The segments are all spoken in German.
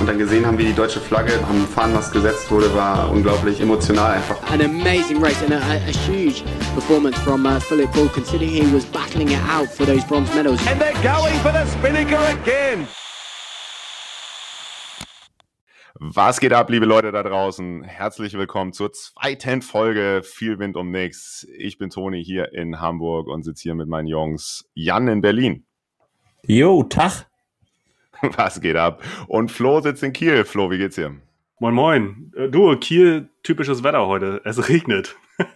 und dann gesehen haben, wie die deutsche Flagge am Fahnenmast gesetzt wurde, war unglaublich emotional einfach. An amazing race and a, a, a huge performance from uh, Philip Bull, considering he was battling it out for those bronze medals. And they're going for the Spinnaker again. Was geht ab, liebe Leute da draußen? Herzlich willkommen zur zweiten Folge Viel Wind um nix. Ich bin Toni hier in Hamburg und sitze hier mit meinen Jungs Jan in Berlin. Jo, Tag. Was geht ab? Und Flo sitzt in Kiel. Flo, wie geht's dir? Moin Moin. Äh, Du, Kiel, typisches Wetter heute. Es regnet.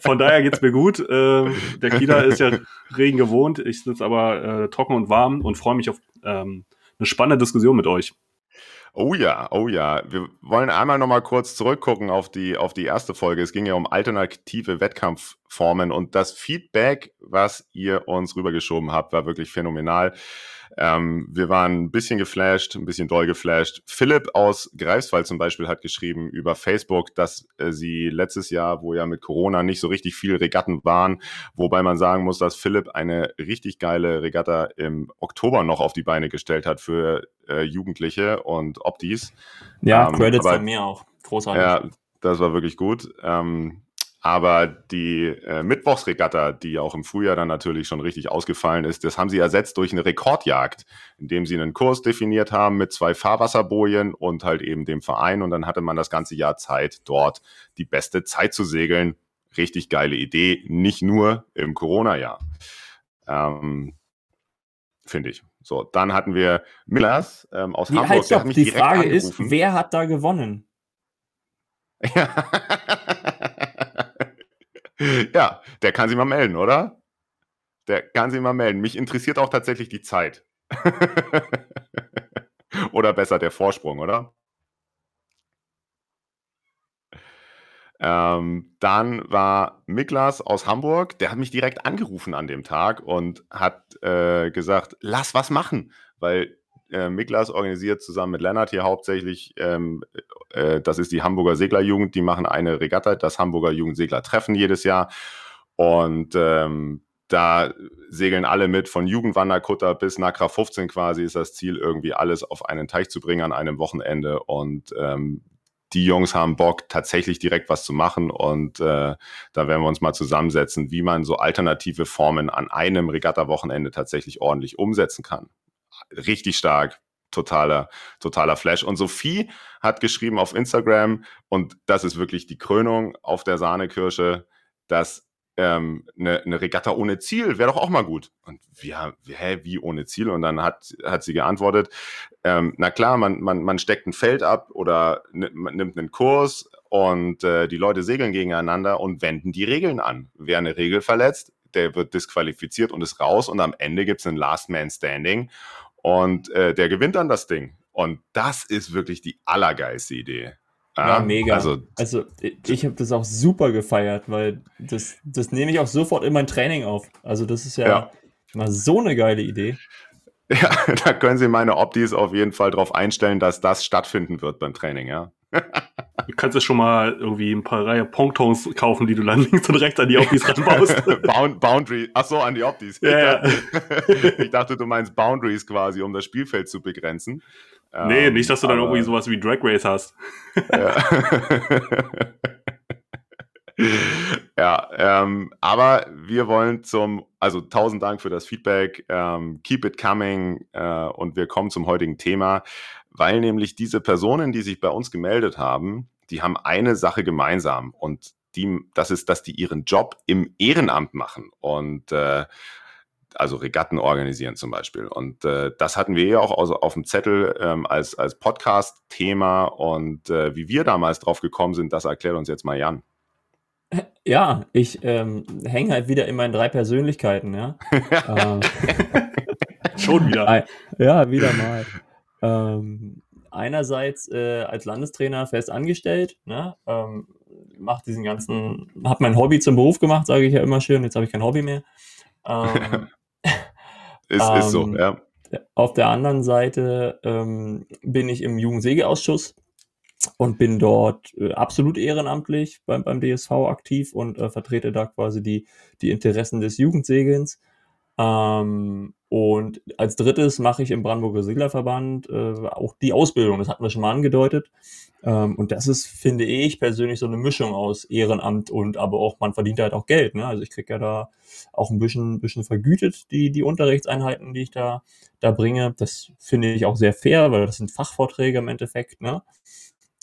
Von daher geht's mir gut. Ähm, Der Kieler ist ja Regen gewohnt. Ich sitze aber äh, trocken und warm und freue mich auf ähm, eine spannende Diskussion mit euch. Oh ja, oh ja. Wir wollen einmal noch mal kurz zurückgucken auf die, auf die erste Folge. Es ging ja um alternative Wettkampfformen und das Feedback, was ihr uns rübergeschoben habt, war wirklich phänomenal. Ähm, wir waren ein bisschen geflasht, ein bisschen doll geflasht. Philipp aus Greifswald zum Beispiel hat geschrieben über Facebook, dass äh, sie letztes Jahr, wo ja mit Corona nicht so richtig viel Regatten waren, wobei man sagen muss, dass Philipp eine richtig geile Regatta im Oktober noch auf die Beine gestellt hat für äh, Jugendliche und Optis. Ja, Ähm, Credits aber- von mir auch. Großartig. Ja, das war wirklich gut. Ähm, aber die äh, Mittwochsregatta, die auch im Frühjahr dann natürlich schon richtig ausgefallen ist, das haben sie ersetzt durch eine Rekordjagd, indem sie einen Kurs definiert haben mit zwei Fahrwasserbojen und halt eben dem Verein. Und dann hatte man das ganze Jahr Zeit, dort die beste Zeit zu segeln. Richtig geile Idee, nicht nur im Corona-Jahr. Ähm, Finde ich. So, dann hatten wir Millers ähm, aus Die, Hamburg. halt, stopp. Die Frage ist, angerufen. wer hat da gewonnen? Ja. ja, der kann sich mal melden, oder? Der kann sich mal melden. Mich interessiert auch tatsächlich die Zeit. oder besser der Vorsprung, oder? Ähm, dann war Miklas aus Hamburg, der hat mich direkt angerufen an dem Tag und hat äh, gesagt, lass was machen, weil äh, Miklas organisiert zusammen mit Lennart hier hauptsächlich, ähm, äh, das ist die Hamburger Seglerjugend, die machen eine Regatta, das Hamburger Jugendsegler-Treffen jedes Jahr. Und ähm, da segeln alle mit, von Jugendwanderkutter bis Nakra 15 quasi ist das Ziel, irgendwie alles auf einen Teich zu bringen an einem Wochenende. Und ähm, die Jungs haben Bock, tatsächlich direkt was zu machen. Und äh, da werden wir uns mal zusammensetzen, wie man so alternative Formen an einem Regatta-Wochenende tatsächlich ordentlich umsetzen kann. Richtig stark, totaler, totaler Flash. Und Sophie hat geschrieben auf Instagram, und das ist wirklich die Krönung auf der Sahnekirsche, dass ähm, eine, eine Regatta ohne Ziel wäre doch auch mal gut. Und wir, hä, wie ohne Ziel? Und dann hat, hat sie geantwortet, ähm, na klar, man, man, man steckt ein Feld ab oder man nimmt einen Kurs und äh, die Leute segeln gegeneinander und wenden die Regeln an. Wer eine Regel verletzt, der wird disqualifiziert und ist raus und am Ende gibt es einen Last Man Standing und äh, der gewinnt dann das Ding. Und das ist wirklich die allergeilste Idee. Ja, mega. Also, Also ich, ich habe das auch super gefeiert, weil das, das nehme ich auch sofort in mein Training auf. Also das ist ja, Ja. mal so eine geile Idee. ja, da können Sie meine Optis auf jeden Fall darauf einstellen, dass das stattfinden wird beim Training, ja. Du kannst ja schon mal irgendwie ein paar Reihe Ponktons kaufen, die du dann links und rechts an die Optis ranbaust. Bound, Boundary, ach so, an die Optis. Ja, ja. ich dachte, du meinst Boundaries quasi, um das Spielfeld zu begrenzen. nee, Ähm, nicht, dass du dann aber- irgendwie sowas wie Drag Race hast. Ja, ja ähm, aber wir wollen zum, also tausend Dank für das Feedback, ähm, keep it coming äh, und wir kommen zum heutigen Thema, weil nämlich diese Personen, die sich bei uns gemeldet haben, die haben eine Sache gemeinsam und die, das ist, dass die ihren Job im Ehrenamt machen und äh, also Regatten organisieren zum Beispiel. Und äh, das hatten wir ja auch aus, auf dem Zettel ähm, als, als Podcast-Thema. Und äh, wie wir damals drauf gekommen sind, das erklärt uns jetzt mal Jan. Ja, ich ähm, hänge halt wieder in meinen drei Persönlichkeiten, ja. äh, Schon wieder. Ja, wieder mal. Ähm, einerseits äh, als Landestrainer fest angestellt, ne? ähm, macht diesen ganzen, habe mein Hobby zum Beruf gemacht, sage ich ja immer schön, jetzt habe ich kein Hobby mehr. Ähm, ist, ist so, Ähm, ja. Auf der anderen Seite ähm, bin ich im Jugendsägeausschuss und bin dort äh, absolut ehrenamtlich beim, beim DSV aktiv und äh, vertrete da quasi die, die Interessen des Jugendsegelns. Ähm, und als drittes mache ich im Brandenburger Seglerverband äh, auch die Ausbildung, das hatten wir schon mal angedeutet. Ähm, und das ist, finde ich persönlich, so eine Mischung aus Ehrenamt und aber auch, man verdient halt auch Geld. Ne? Also ich kriege ja da auch ein bisschen, bisschen vergütet, die, die Unterrichtseinheiten, die ich da, da bringe. Das finde ich auch sehr fair, weil das sind Fachvorträge im Endeffekt. Ne?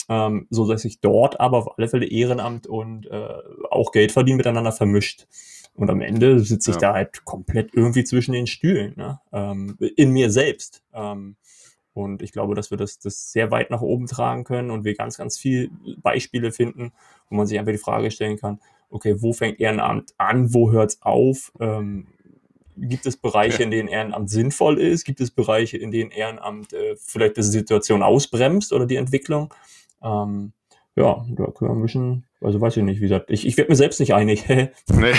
Ähm, so dass ich dort aber auf alle Fälle Ehrenamt und äh, auch Geld verdienen miteinander vermischt. Und am Ende sitze ich Ja. da halt komplett irgendwie zwischen den Stühlen, ne? ähm, in mir selbst. Ähm, und ich glaube, dass wir das, das sehr weit nach oben tragen können und wir ganz, ganz viel Beispiele finden, wo man sich einfach die Frage stellen kann, okay, wo fängt Ehrenamt an, wo hört es auf? Ähm, gibt es Bereiche, in denen Ehrenamt sinnvoll ist? Gibt es Bereiche, in denen Ehrenamt äh, vielleicht die Situation ausbremst oder die Entwicklung? Ähm, ja, da können wir ein bisschen, also weiß ich nicht, wie gesagt, ich, ich werde mir selbst nicht einig. Nee.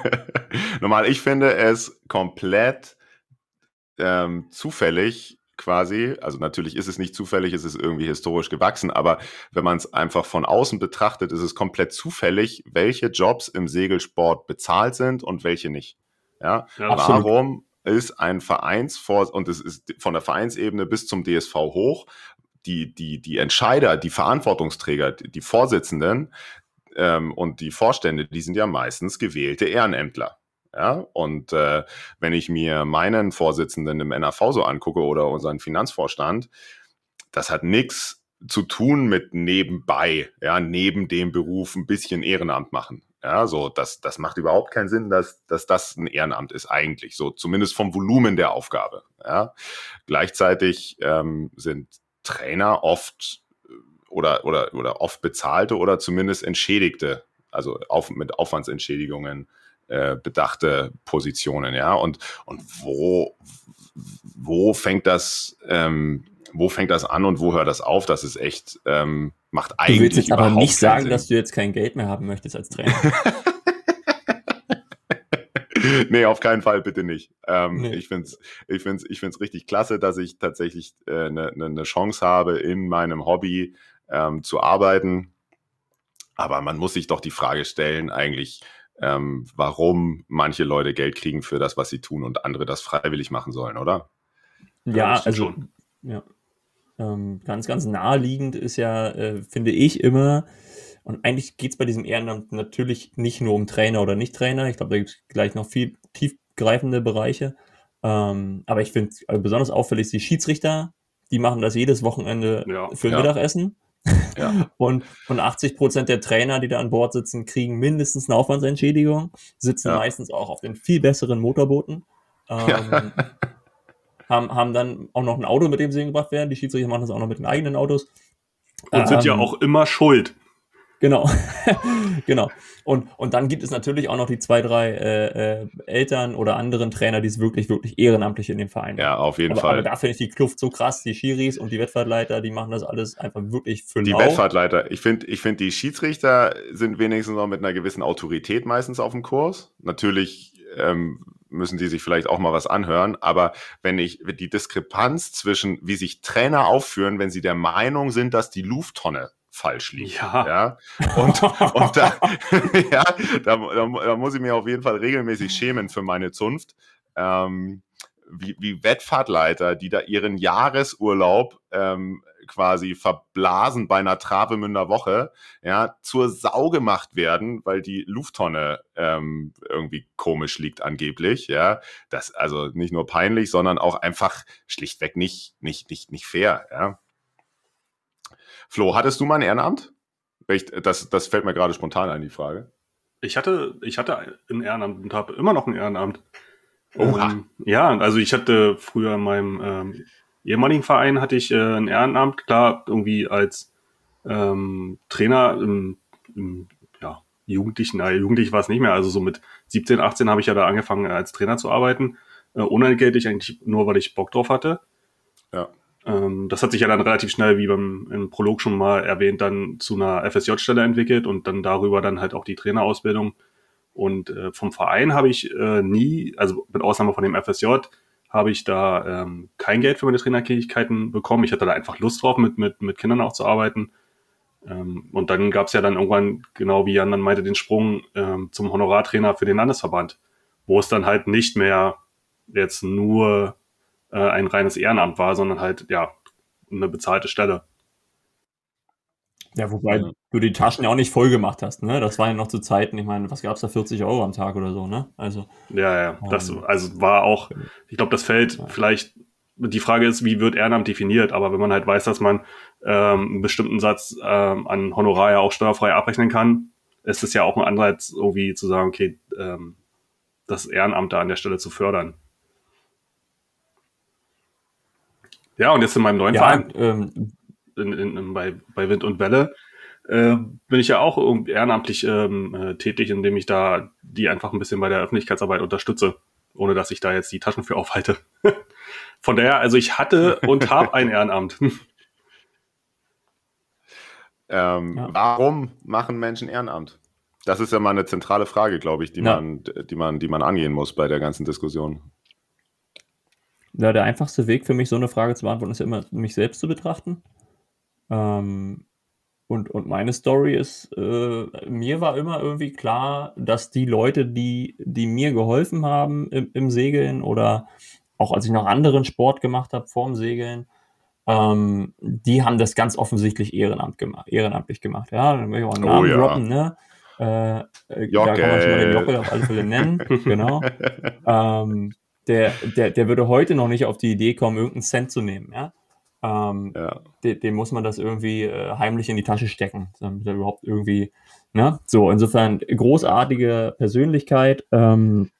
Normal, ich finde es komplett ähm, zufällig quasi, also natürlich ist es nicht zufällig, es ist irgendwie historisch gewachsen, aber wenn man es einfach von außen betrachtet, ist es komplett zufällig, welche Jobs im Segelsport bezahlt sind und welche nicht. Ja, Ja, Absolut. warum ist ein Vereinsvor und es ist von der Vereinsebene bis zum DSV hoch, die, die, die Entscheider, die Verantwortungsträger, die Vorsitzenden ähm, und die Vorstände, die sind ja meistens gewählte Ehrenämtler. Ja, und äh, wenn ich mir meinen Vorsitzenden im NAV so angucke oder unseren Finanzvorstand, das hat nichts zu tun mit nebenbei, ja, neben dem Beruf ein bisschen Ehrenamt machen. Ja, so, das, das macht überhaupt keinen Sinn, dass, dass das ein Ehrenamt ist eigentlich, so zumindest vom Volumen der Aufgabe. Ja. Gleichzeitig ähm, sind Trainer oft äh, oder, oder, oder oft bezahlte oder zumindest entschädigte, also auf, mit Aufwandsentschädigungen äh, bedachte Positionen, ja. Und, und wo, wo fängt das, ähm, wo fängt das an und wo hört das auf? Das ist echt, ähm, macht Du eigentlich willst jetzt aber nicht sagen, Sinn. dass du jetzt kein Geld mehr haben möchtest als Trainer. nee, auf keinen Fall, bitte nicht. Ähm, Nee. Ich finde es ich find's, ich find's richtig klasse, dass ich tatsächlich eine äh, ne, ne ne Chance habe, in meinem Hobby ähm, zu arbeiten. Aber man muss sich doch die Frage stellen, eigentlich, ähm, warum manche Leute Geld kriegen für das, was sie tun und andere das freiwillig machen sollen, oder? Ja, also schon. ja. Ähm, ganz, ganz naheliegend ist ja, äh, finde ich immer, und eigentlich geht es bei diesem Ehrenamt natürlich nicht nur um Trainer oder Nicht-Trainer. Ich glaube, da gibt es gleich noch viel tiefgreifende Bereiche. Ähm, aber ich finde äh, besonders auffällig die Schiedsrichter, die machen das jedes Wochenende Ja. für Ja. Mittagessen. Ja. Und, und 80 Prozent der Trainer, die da an Bord sitzen, kriegen mindestens eine Aufwandsentschädigung, sitzen Ja. meistens auch auf den viel besseren Motorbooten. Ähm, haben, haben dann auch noch ein Auto, mit dem sie hingebracht werden. Die Schiedsrichter machen das auch noch mit den eigenen Autos. Und sind ja Ähm, auch immer schuld. Genau. genau. Und, und dann gibt es natürlich auch noch die zwei, drei äh, äh, Eltern oder anderen Trainer, die es wirklich, wirklich ehrenamtlich in dem Verein Ja, auf jeden aber, Fall. aber da finde ich die Kluft so krass. Die Schiris und die Wettfahrtleiter, die machen das alles einfach wirklich für Die. Wettfahrtleiter. Ich finde, ich find, die Schiedsrichter sind wenigstens noch mit einer gewissen Autorität meistens auf dem Kurs. Natürlich ähm, müssen die sich vielleicht auch mal was anhören, aber wenn ich die Diskrepanz zwischen, wie sich Trainer aufführen, wenn sie der Meinung sind, dass die Lufttonne falsch liegt. Ja. ja? Und, und da, ja, da, da, da muss ich mir auf jeden Fall regelmäßig schämen für meine Zunft. Ähm, wie, wie Wettfahrtleiter, die da ihren Jahresurlaub ähm, quasi verblasen bei einer Travemünder Woche, ja, zur Sau gemacht werden, weil die Lufttonne ähm, irgendwie komisch liegt angeblich, ja. Das also nicht nur peinlich, sondern auch einfach schlichtweg nicht, nicht, nicht, nicht fair, ja. Flo, hattest du mal ein Ehrenamt? Ich, das, das fällt mir gerade spontan ein, die Frage. Ich hatte, ich hatte ein Ehrenamt und habe immer noch ein Ehrenamt. Oha. Ähm, ja, also ich hatte früher in meinem ähm, ehemaligen Verein hatte ich äh, ein Ehrenamt, klar, irgendwie als ähm, Trainer im, im ja, Jugendlichen, naja, jugendlich war es nicht mehr, also so mit 17, 18 habe ich ja da angefangen als Trainer zu arbeiten, äh, unentgeltlich eigentlich nur, weil ich Bock drauf hatte. Ja. Ähm, das hat sich ja dann relativ schnell, wie beim im Prolog schon mal erwähnt, dann zu einer FSJ-Stelle entwickelt und dann darüber dann halt auch die Trainerausbildung Und äh, vom Verein habe ich äh, nie, also mit Ausnahme von dem FSJ, habe ich da ähm, kein Geld für meine Trainertätigkeiten bekommen. Ich hatte da einfach Lust drauf, mit, mit, mit Kindern auch zu arbeiten. Ähm, und dann gab es ja dann irgendwann, genau wie Jan dann meinte, den Sprung ähm, zum Honorartrainer für den Landesverband, wo es dann halt nicht mehr jetzt nur äh, ein reines Ehrenamt war, sondern halt, ja, eine bezahlte Stelle. Ja, wobei ja. du die Taschen ja auch nicht voll gemacht hast, ne? Das war ja noch zu Zeiten, ich meine, was gab es da, 40 Euro am Tag oder so, ne? Also. Ja, ja, das ähm, also war auch, ich glaube, das fällt ja. vielleicht, die Frage ist, wie wird Ehrenamt definiert, aber wenn man halt weiß, dass man ähm, einen bestimmten Satz ähm, an Honorar ja auch steuerfrei abrechnen kann, ist es ja auch ein Anreiz, irgendwie zu sagen, okay, ähm, das Ehrenamt da an der Stelle zu fördern. Ja, und jetzt in meinem neuen ja, Verein. Ähm, in, in, bei, bei Wind und Welle, äh, bin ich ja auch ehrenamtlich ähm, äh, tätig, indem ich da die einfach ein bisschen bei der Öffentlichkeitsarbeit unterstütze, ohne dass ich da jetzt die Taschen für aufhalte. Von daher, also ich hatte und habe ein Ehrenamt. ähm, ja. Warum machen Menschen Ehrenamt? Das ist ja mal eine zentrale Frage, glaube ich, die, ja. man, die, man, die man angehen muss bei der ganzen Diskussion. Ja, der einfachste Weg für mich, so eine Frage zu beantworten, ist ja immer, mich selbst zu betrachten. Ähm, und, und meine Story ist, äh, mir war immer irgendwie klar, dass die Leute, die, die mir geholfen haben im, im Segeln oder auch als ich noch anderen Sport gemacht habe vorm Segeln, ähm, die haben das ganz offensichtlich Ehrenamt gemacht, ehrenamtlich gemacht. Ja, dann möchte ich auch einen oh Namen oh, ja. droppen, ne? Äh, äh da kann man schon mal den Jockel auf alle Fälle nennen, genau. Ähm, der, der, der würde heute noch nicht auf die Idee kommen, irgendeinen Cent zu nehmen, ja. Ähm, ja. dem, dem, muss man das irgendwie äh, heimlich in die Tasche stecken, damit er überhaupt irgendwie, ne? So, insofern großartige Persönlichkeit ähm,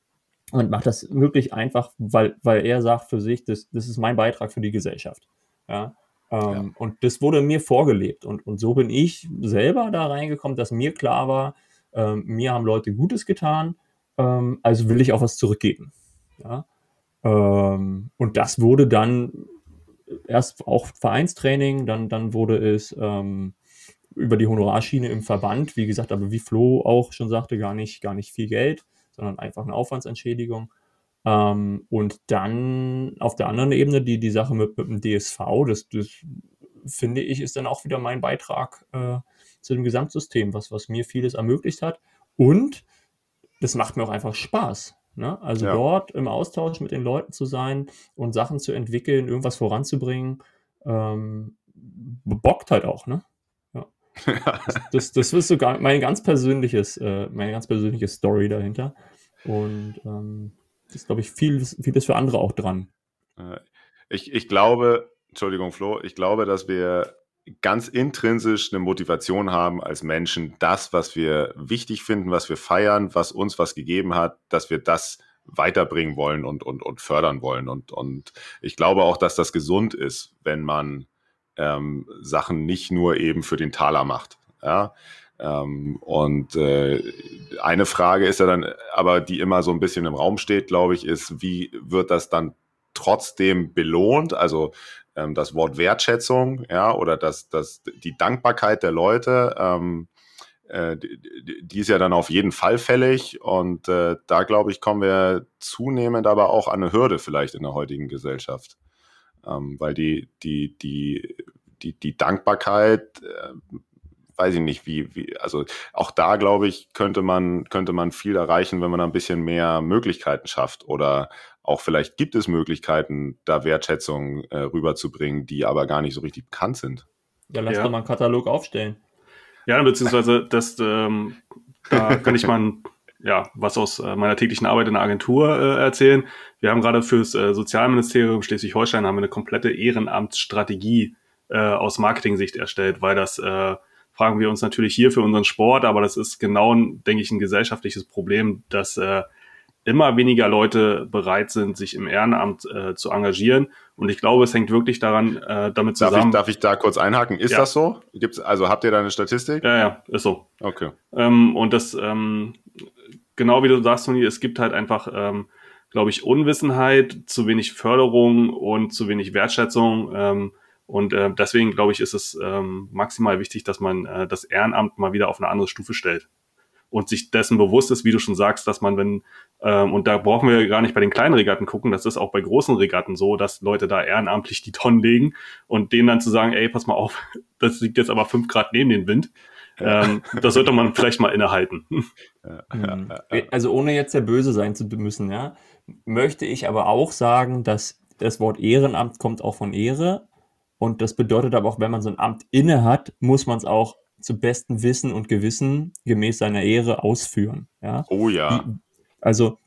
und macht das wirklich einfach, weil, weil er sagt für sich, das, das ist mein Beitrag für die Gesellschaft. Ja. Ähm, ja. Und das wurde mir vorgelebt. Und, und so bin ich selber da reingekommen, dass mir klar war, ähm, mir haben Leute Gutes getan, ähm, also will ich auch was zurückgeben. Ja? Ähm, und das wurde dann erst auch Vereinstraining, dann, dann wurde es ähm, über die Honorarschiene im Verband, wie gesagt, aber wie Flo auch schon sagte, gar nicht, gar nicht viel Geld, sondern einfach eine Aufwandsentschädigung. Ähm, und dann auf der anderen Ebene die, die Sache mit, mit dem DSV, das, das finde ich, ist dann auch wieder mein Beitrag äh, zu dem Gesamtsystem, was, was mir vieles ermöglicht hat. Und das macht mir auch einfach Spaß. Ne? Also ja. dort im Austausch mit den Leuten zu sein und Sachen zu entwickeln, irgendwas voranzubringen, ähm, bockt halt auch, ne? Ja. das, das, das ist sogar mein ganz persönliches, äh, meine ganz persönliche Story dahinter. Und ähm, das ist, glaube ich, vieles, vieles für andere auch dran. Ich, ich glaube, Entschuldigung, Flo, ich glaube, dass wir ganz intrinsisch eine Motivation haben als Menschen, das, was wir wichtig finden, was wir feiern, was uns was gegeben hat, dass wir das weiterbringen wollen und, und, und fördern wollen. Und, und ich glaube auch, dass das gesund ist, wenn man ähm, Sachen nicht nur eben für den Taler macht. Ja? Ähm, und äh, eine Frage ist ja dann, aber die immer so ein bisschen im Raum steht, glaube ich, ist, wie wird das dann trotzdem belohnt? Also ähm, das Wort Wertschätzung, ja, oder das, das, die Dankbarkeit der Leute, ähm, äh, die, die, ist ja dann auf jeden Fall fällig. Und äh, da, glaube ich, kommen wir zunehmend aber auch an eine Hürde vielleicht in der heutigen Gesellschaft. Ähm, weil die, die, die, die, die Dankbarkeit, äh, weiß ich nicht, wie, wie, also auch da, glaube ich, könnte man, könnte man viel erreichen, wenn man ein bisschen mehr Möglichkeiten schafft oder auch vielleicht gibt es Möglichkeiten, da Wertschätzung äh, rüberzubringen, die aber gar nicht so richtig bekannt sind. Ja, lass ja. doch mal einen Katalog aufstellen. Ja, beziehungsweise das, ähm, da kann ich mal ja, was aus äh, meiner täglichen Arbeit in der Agentur äh, erzählen. Wir haben gerade fürs äh, Sozialministerium Schleswig-Holstein haben wir eine komplette Ehrenamtsstrategie äh, aus Marketing-Sicht erstellt, weil das äh, fragen wir uns natürlich hier für unseren Sport, aber das ist genau, denke ich, ein gesellschaftliches Problem, dass äh, immer weniger Leute bereit sind, sich im Ehrenamt äh, zu engagieren. Und ich glaube, es hängt wirklich daran, äh, damit zusammen. Darf ich, darf ich da kurz einhaken? Ist ja. das so? Gibt's, also habt ihr da eine Statistik? Ja, ja, ist so. Okay. Ähm, und das, ähm, genau wie du sagst, Toni, es gibt halt einfach, ähm, glaube ich, Unwissenheit, zu wenig Förderung und zu wenig Wertschätzung. Ähm, und äh, deswegen, glaube ich, ist es ähm, maximal wichtig, dass man äh, das Ehrenamt mal wieder auf eine andere Stufe stellt. Und sich dessen bewusst ist, wie du schon sagst, dass man, wenn, ähm, und da brauchen wir gar nicht bei den kleinen Regatten gucken, das ist auch bei großen Regatten so, dass Leute da ehrenamtlich die Tonnen legen und denen dann zu sagen, ey, pass mal auf, das liegt jetzt aber fünf Grad neben den Wind. Ähm, das sollte man vielleicht mal innehalten. Mhm. Also ohne jetzt der Böse sein zu müssen, ja, möchte ich aber auch sagen, dass das Wort Ehrenamt kommt auch von Ehre und das bedeutet aber auch, wenn man so ein Amt inne hat, muss man es auch zu bestem Wissen und Gewissen gemäß seiner Ehre ausführen. Ja? Oh ja. Die, also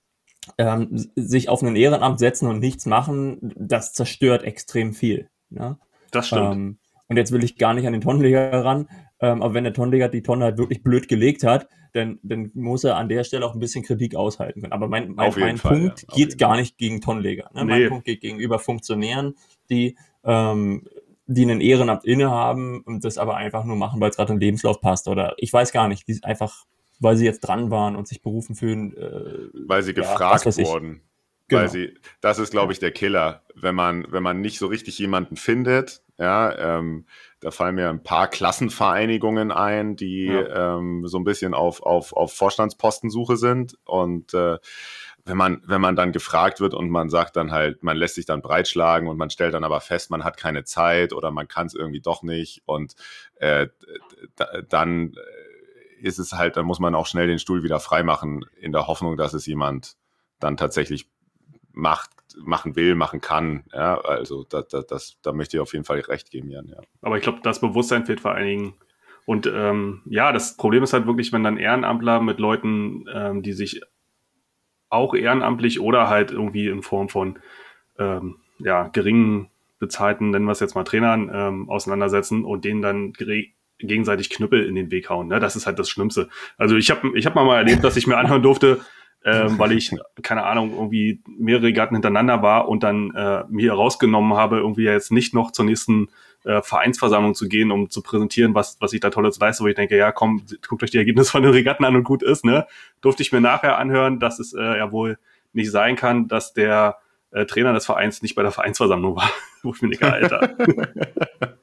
ähm, sich auf ein Ehrenamt setzen und nichts machen, das zerstört extrem viel. Ja? Das stimmt. Ähm, und jetzt will ich gar nicht an den Tonnenleger ran, ähm, aber wenn der Tonnenleger die Tonne halt wirklich blöd gelegt hat, dann, dann muss er an der Stelle auch ein bisschen Kritik aushalten können. Aber mein, mein, mein Fall, Punkt ja. geht gar nicht gegen Tonnenleger. Ne? Nee. Mein Punkt geht gegenüber Funktionären, die, ähm, die einen Ehrenamt innehaben und das aber einfach nur machen, weil es gerade im Lebenslauf passt. Oder ich weiß gar nicht, die einfach, weil sie jetzt dran waren und sich berufen fühlen. Äh, Weil sie ja, gefragt was wurden. Genau. Weil sie, das ist, glaube ich, der Killer. Wenn man, wenn man nicht so richtig jemanden findet, ja, ähm, da fallen mir ein paar Klassenvereinigungen ein, die ähm, so ein bisschen auf, auf, auf Vorstandspostensuche sind. Und äh, wenn man, wenn man dann gefragt wird und man sagt dann halt, man lässt sich dann breitschlagen und man stellt dann aber fest, man hat keine Zeit oder man kann es irgendwie doch nicht und äh, dann ist es halt, dann muss man auch schnell den Stuhl wieder freimachen, in der Hoffnung, dass es jemand dann tatsächlich macht, machen will, machen kann. Ja, also da, da, das, da möchte ich auf jeden Fall recht geben, Jan. Ja. Aber ich glaube, das Bewusstsein fehlt vor allen Dingen. Und ähm, ja, das Problem ist halt wirklich, wenn dann Ehrenamtler mit Leuten, ähm, die sich auch ehrenamtlich oder halt irgendwie in Form von ähm, ja, geringen bezahlten, nennen wir es jetzt mal Trainern, ähm, auseinandersetzen und denen dann gegenseitig Knüppel in den Weg hauen. Ne? Das ist halt das Schlimmste. Also ich habe ich hab mal, mal erlebt, dass ich mir anhören durfte, ähm, weil ich, keine Ahnung, irgendwie mehrere Regatten hintereinander war und dann äh, mir rausgenommen habe, irgendwie jetzt nicht noch zur nächsten äh, Vereinsversammlung zu gehen, um zu präsentieren, was, was ich da Tolles leiste, wo ich denke, ja komm, guckt euch die Ergebnisse von den Regatten an und gut ist, ne? Durfte ich mir nachher anhören, dass es äh, ja wohl nicht sein kann, dass der äh, Trainer des Vereins nicht bei der Vereinsversammlung war. wo ich mir denke, Alter.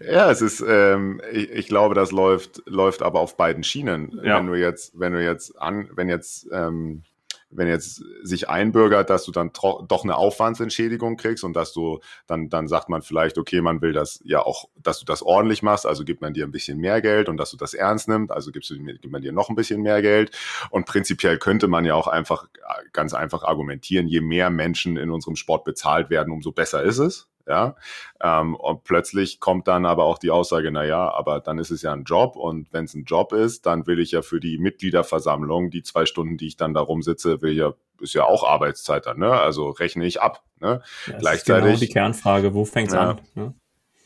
Ja, es ist, ähm, ich, ich glaube, das läuft, läuft aber auf beiden Schienen. Ja. Wenn du jetzt, wenn du jetzt an, wenn jetzt, ähm, wenn jetzt sich einbürgert, dass du dann doch eine Aufwandsentschädigung kriegst und dass du, dann, dann sagt man vielleicht, okay, man will das ja auch, dass du das ordentlich machst, also gibt man dir ein bisschen mehr Geld und dass du das ernst nimmst, also gibst du, gibt man dir noch ein bisschen mehr Geld. Und prinzipiell könnte man ja auch einfach, ganz einfach argumentieren, je mehr Menschen in unserem Sport bezahlt werden, umso besser ist es. Ja, ähm, und plötzlich kommt dann aber auch die Aussage, na ja, aber dann ist es ja ein Job und wenn es ein Job ist, dann will ich ja für die Mitgliederversammlung, die zwei Stunden, die ich dann da rumsitze, will ja, ist ja auch Arbeitszeit dann, ne? Also rechne ich ab. Ne? Ja, das Gleichzeitig- ist genau die Kernfrage, wo fängt's Ja. an? Ne?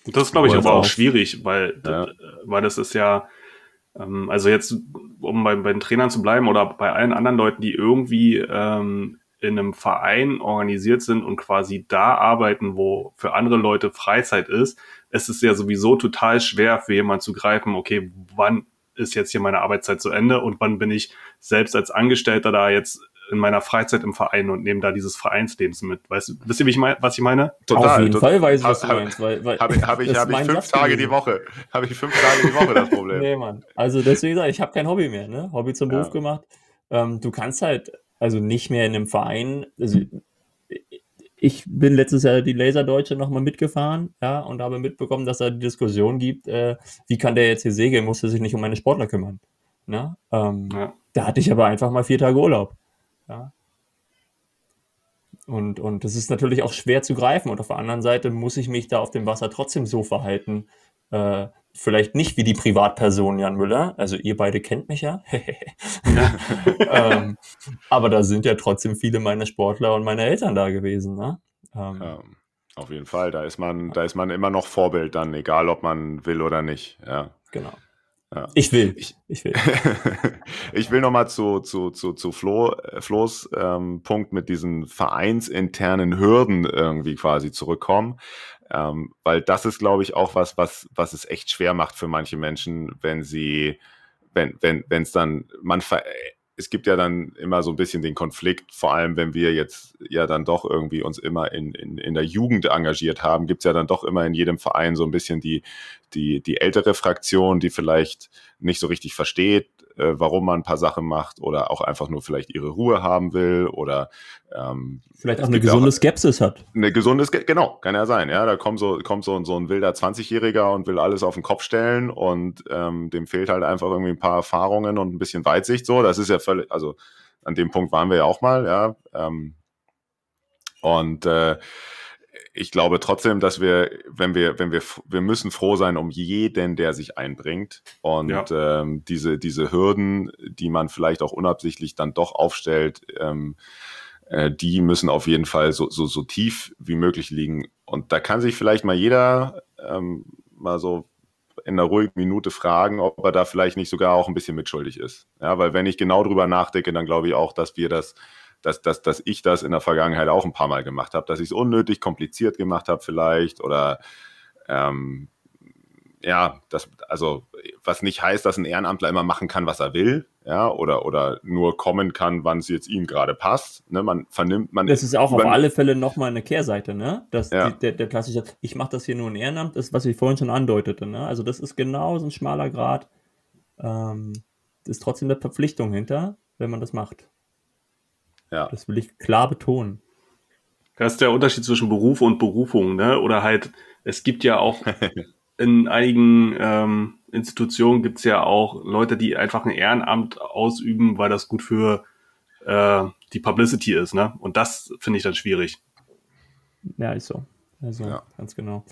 Und das ist, glaube ich, aber auch schwierig, weil, Ja. äh, weil das ist ja, ähm, also jetzt, um bei, bei den Trainern zu bleiben oder bei allen anderen Leuten, die irgendwie ähm, in einem Verein organisiert sind und quasi da arbeiten, wo für andere Leute Freizeit ist, es ist ja sowieso total schwer für jemanden zu greifen, okay, wann ist jetzt hier meine Arbeitszeit zu Ende und wann bin ich selbst als Angestellter da jetzt in meiner Freizeit im Verein und nehme da dieses Vereinslebens mit. Weißt du, wisst ihr, wie ich mein, was ich meine? Auf jeden tot- Fall weiß ich, was du meinst. Weil, weil Habe ich, hab ich, das hab ich fünf Satz Tage die. Woche. Habe ich fünf Tage die Woche das Problem. Nee, Mann. Also deswegen sage ich, ich habe kein Hobby mehr, ne? Hobby zum Ja. Beruf gemacht. Ähm, du kannst halt, also nicht mehr in einem Verein, also ich bin letztes Jahr die Laserdeutsche nochmal mitgefahren, ja, und habe mitbekommen, dass da die Diskussion gibt, äh, wie kann der jetzt hier segeln, muss er sich nicht um meine Sportler kümmern. Ne? Ähm, Ja. Da hatte ich aber einfach mal vier Tage Urlaub. Ja. Und, und das ist natürlich auch schwer zu greifen. Und auf der anderen Seite muss ich mich da auf dem Wasser trotzdem so verhalten. Äh, vielleicht nicht wie die Privatperson Jan Müller. Also ihr beide kennt mich ja. ähm, aber da sind ja trotzdem viele meiner Sportler und meine Eltern da gewesen. Ne? Ähm, Ja, auf jeden Fall. Da ist man, da ist man immer noch Vorbild dann, egal ob man will oder nicht. Ja. Genau. Ja. Ich will. Ich- Ich will. ich will nochmal zu, zu, zu, zu Flo, äh, Flo's ähm, Punkt mit diesen vereinsinternen Hürden irgendwie quasi zurückkommen. Ähm, weil das ist, glaube ich, auch was, was, was es echt schwer macht für manche Menschen, wenn sie, wenn, wenn, wenn es dann, man ver es gibt ja dann immer so ein bisschen den Konflikt, vor allem wenn wir jetzt ja dann doch irgendwie uns immer in, in, in der Jugend engagiert haben, gibt es ja dann doch immer in jedem Verein so ein bisschen die, die, die ältere Fraktion, die vielleicht nicht so richtig versteht, äh, warum man ein paar Sachen macht oder auch einfach nur vielleicht ihre Ruhe haben will oder ähm, Vielleicht auch eine gesunde Skepsis hat. eine gesunde, Ske- genau, kann ja sein, ja. Da kommt so, kommt so, so ein wilder 20-Jähriger und will alles auf den Kopf stellen und ähm, dem fehlt halt einfach irgendwie ein paar Erfahrungen und ein bisschen Weitsicht so. Das ist ja völlig, also an dem Punkt waren wir ja auch mal, ja. Ähm, und äh, ich glaube trotzdem, dass wir, wenn wir, wenn wir, wir müssen froh sein um jeden, der sich einbringt. Und Ja. ähm, diese, diese Hürden, die man vielleicht auch unabsichtlich dann doch aufstellt, ähm, äh, die müssen auf jeden Fall so, so, so tief wie möglich liegen. Und da kann sich vielleicht mal jeder ähm, mal so in einer ruhigen Minute fragen, ob er da vielleicht nicht sogar auch ein bisschen mitschuldig ist. Ja, weil wenn ich genau drüber nachdenke, dann glaube ich auch, dass wir das, dass, dass, dass ich das in der Vergangenheit auch ein paar Mal gemacht habe, dass ich es unnötig kompliziert gemacht habe vielleicht oder ähm, ja, das, also was nicht heißt, dass ein Ehrenamtler immer machen kann, was er will, ja, oder, oder nur kommen kann, wann es jetzt ihm gerade passt. Ne? Man vernimmt, man Das ist auch auf alle Fälle nochmal eine Kehrseite, ne? Das, Ja. die, der, der klassische, ich mache das hier nur in Ehrenamt, ist, was ich vorhin schon andeutete, ne? Also das ist genau so ein schmaler Grad. Ähm, ist trotzdem eine Verpflichtung hinter, wenn man das macht. Ja. Das will ich klar betonen. Das ist der Unterschied zwischen Beruf und Berufung, ne? Oder halt, es gibt ja auch in einigen ähm, Institutionen gibt es ja auch Leute, die einfach ein Ehrenamt ausüben, weil das gut für äh, die Publicity ist, ne? Und das finde ich dann schwierig. Ja, ist so. Also, Ja. ganz genau.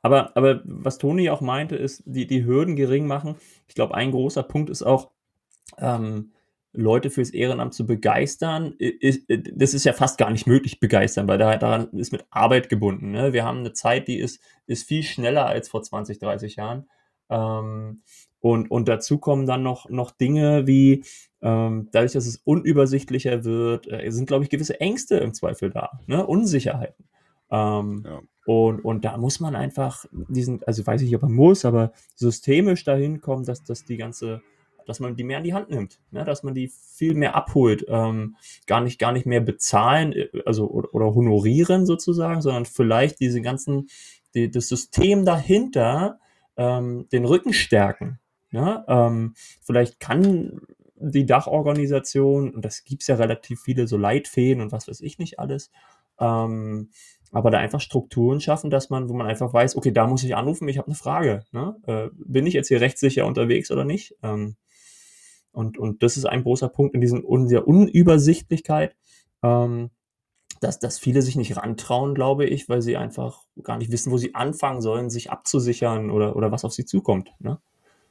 Aber, aber was Toni auch meinte, ist, die, die Hürden gering machen. Ich glaube, ein großer Punkt ist auch, ähm, Leute fürs Ehrenamt zu begeistern. Ist, das ist ja fast gar nicht möglich, begeistern, weil da, daran ist mit Arbeit gebunden. Ne? Wir haben eine Zeit, die ist, ist viel schneller als vor 20, 30 Jahren. Ähm, und, und dazu kommen dann noch, noch Dinge wie, ähm, dadurch, dass es unübersichtlicher wird, äh, sind, glaube ich, gewisse Ängste im Zweifel da, ne? Unsicherheiten. Ähm, Ja. und, und da muss man einfach diesen, also weiß ich, ob man muss, aber systemisch dahin kommen, dass, dass die ganze, dass man die mehr in die Hand nimmt, ne? dass man die viel mehr abholt, ähm, gar nicht, gar nicht mehr bezahlen, äh, also oder, oder honorieren sozusagen, sondern vielleicht diese ganzen, die, das System dahinter ähm, den Rücken stärken. Ne? Ähm, vielleicht kann die Dachorganisation, und das gibt es ja relativ viele, so Leitfäden und was weiß ich nicht alles, ähm, aber da einfach Strukturen schaffen, dass man, wo man einfach weiß, okay, da muss ich anrufen, ich habe eine Frage. Ne? Äh, bin ich jetzt hier rechtssicher unterwegs oder nicht? Ähm, und, und das ist ein großer Punkt in diesem, in dieser Unübersichtlichkeit, ähm, dass, dass viele sich nicht rantrauen, glaube ich, weil sie einfach gar nicht wissen, wo sie anfangen sollen, sich abzusichern oder, oder was auf sie zukommt. Ne?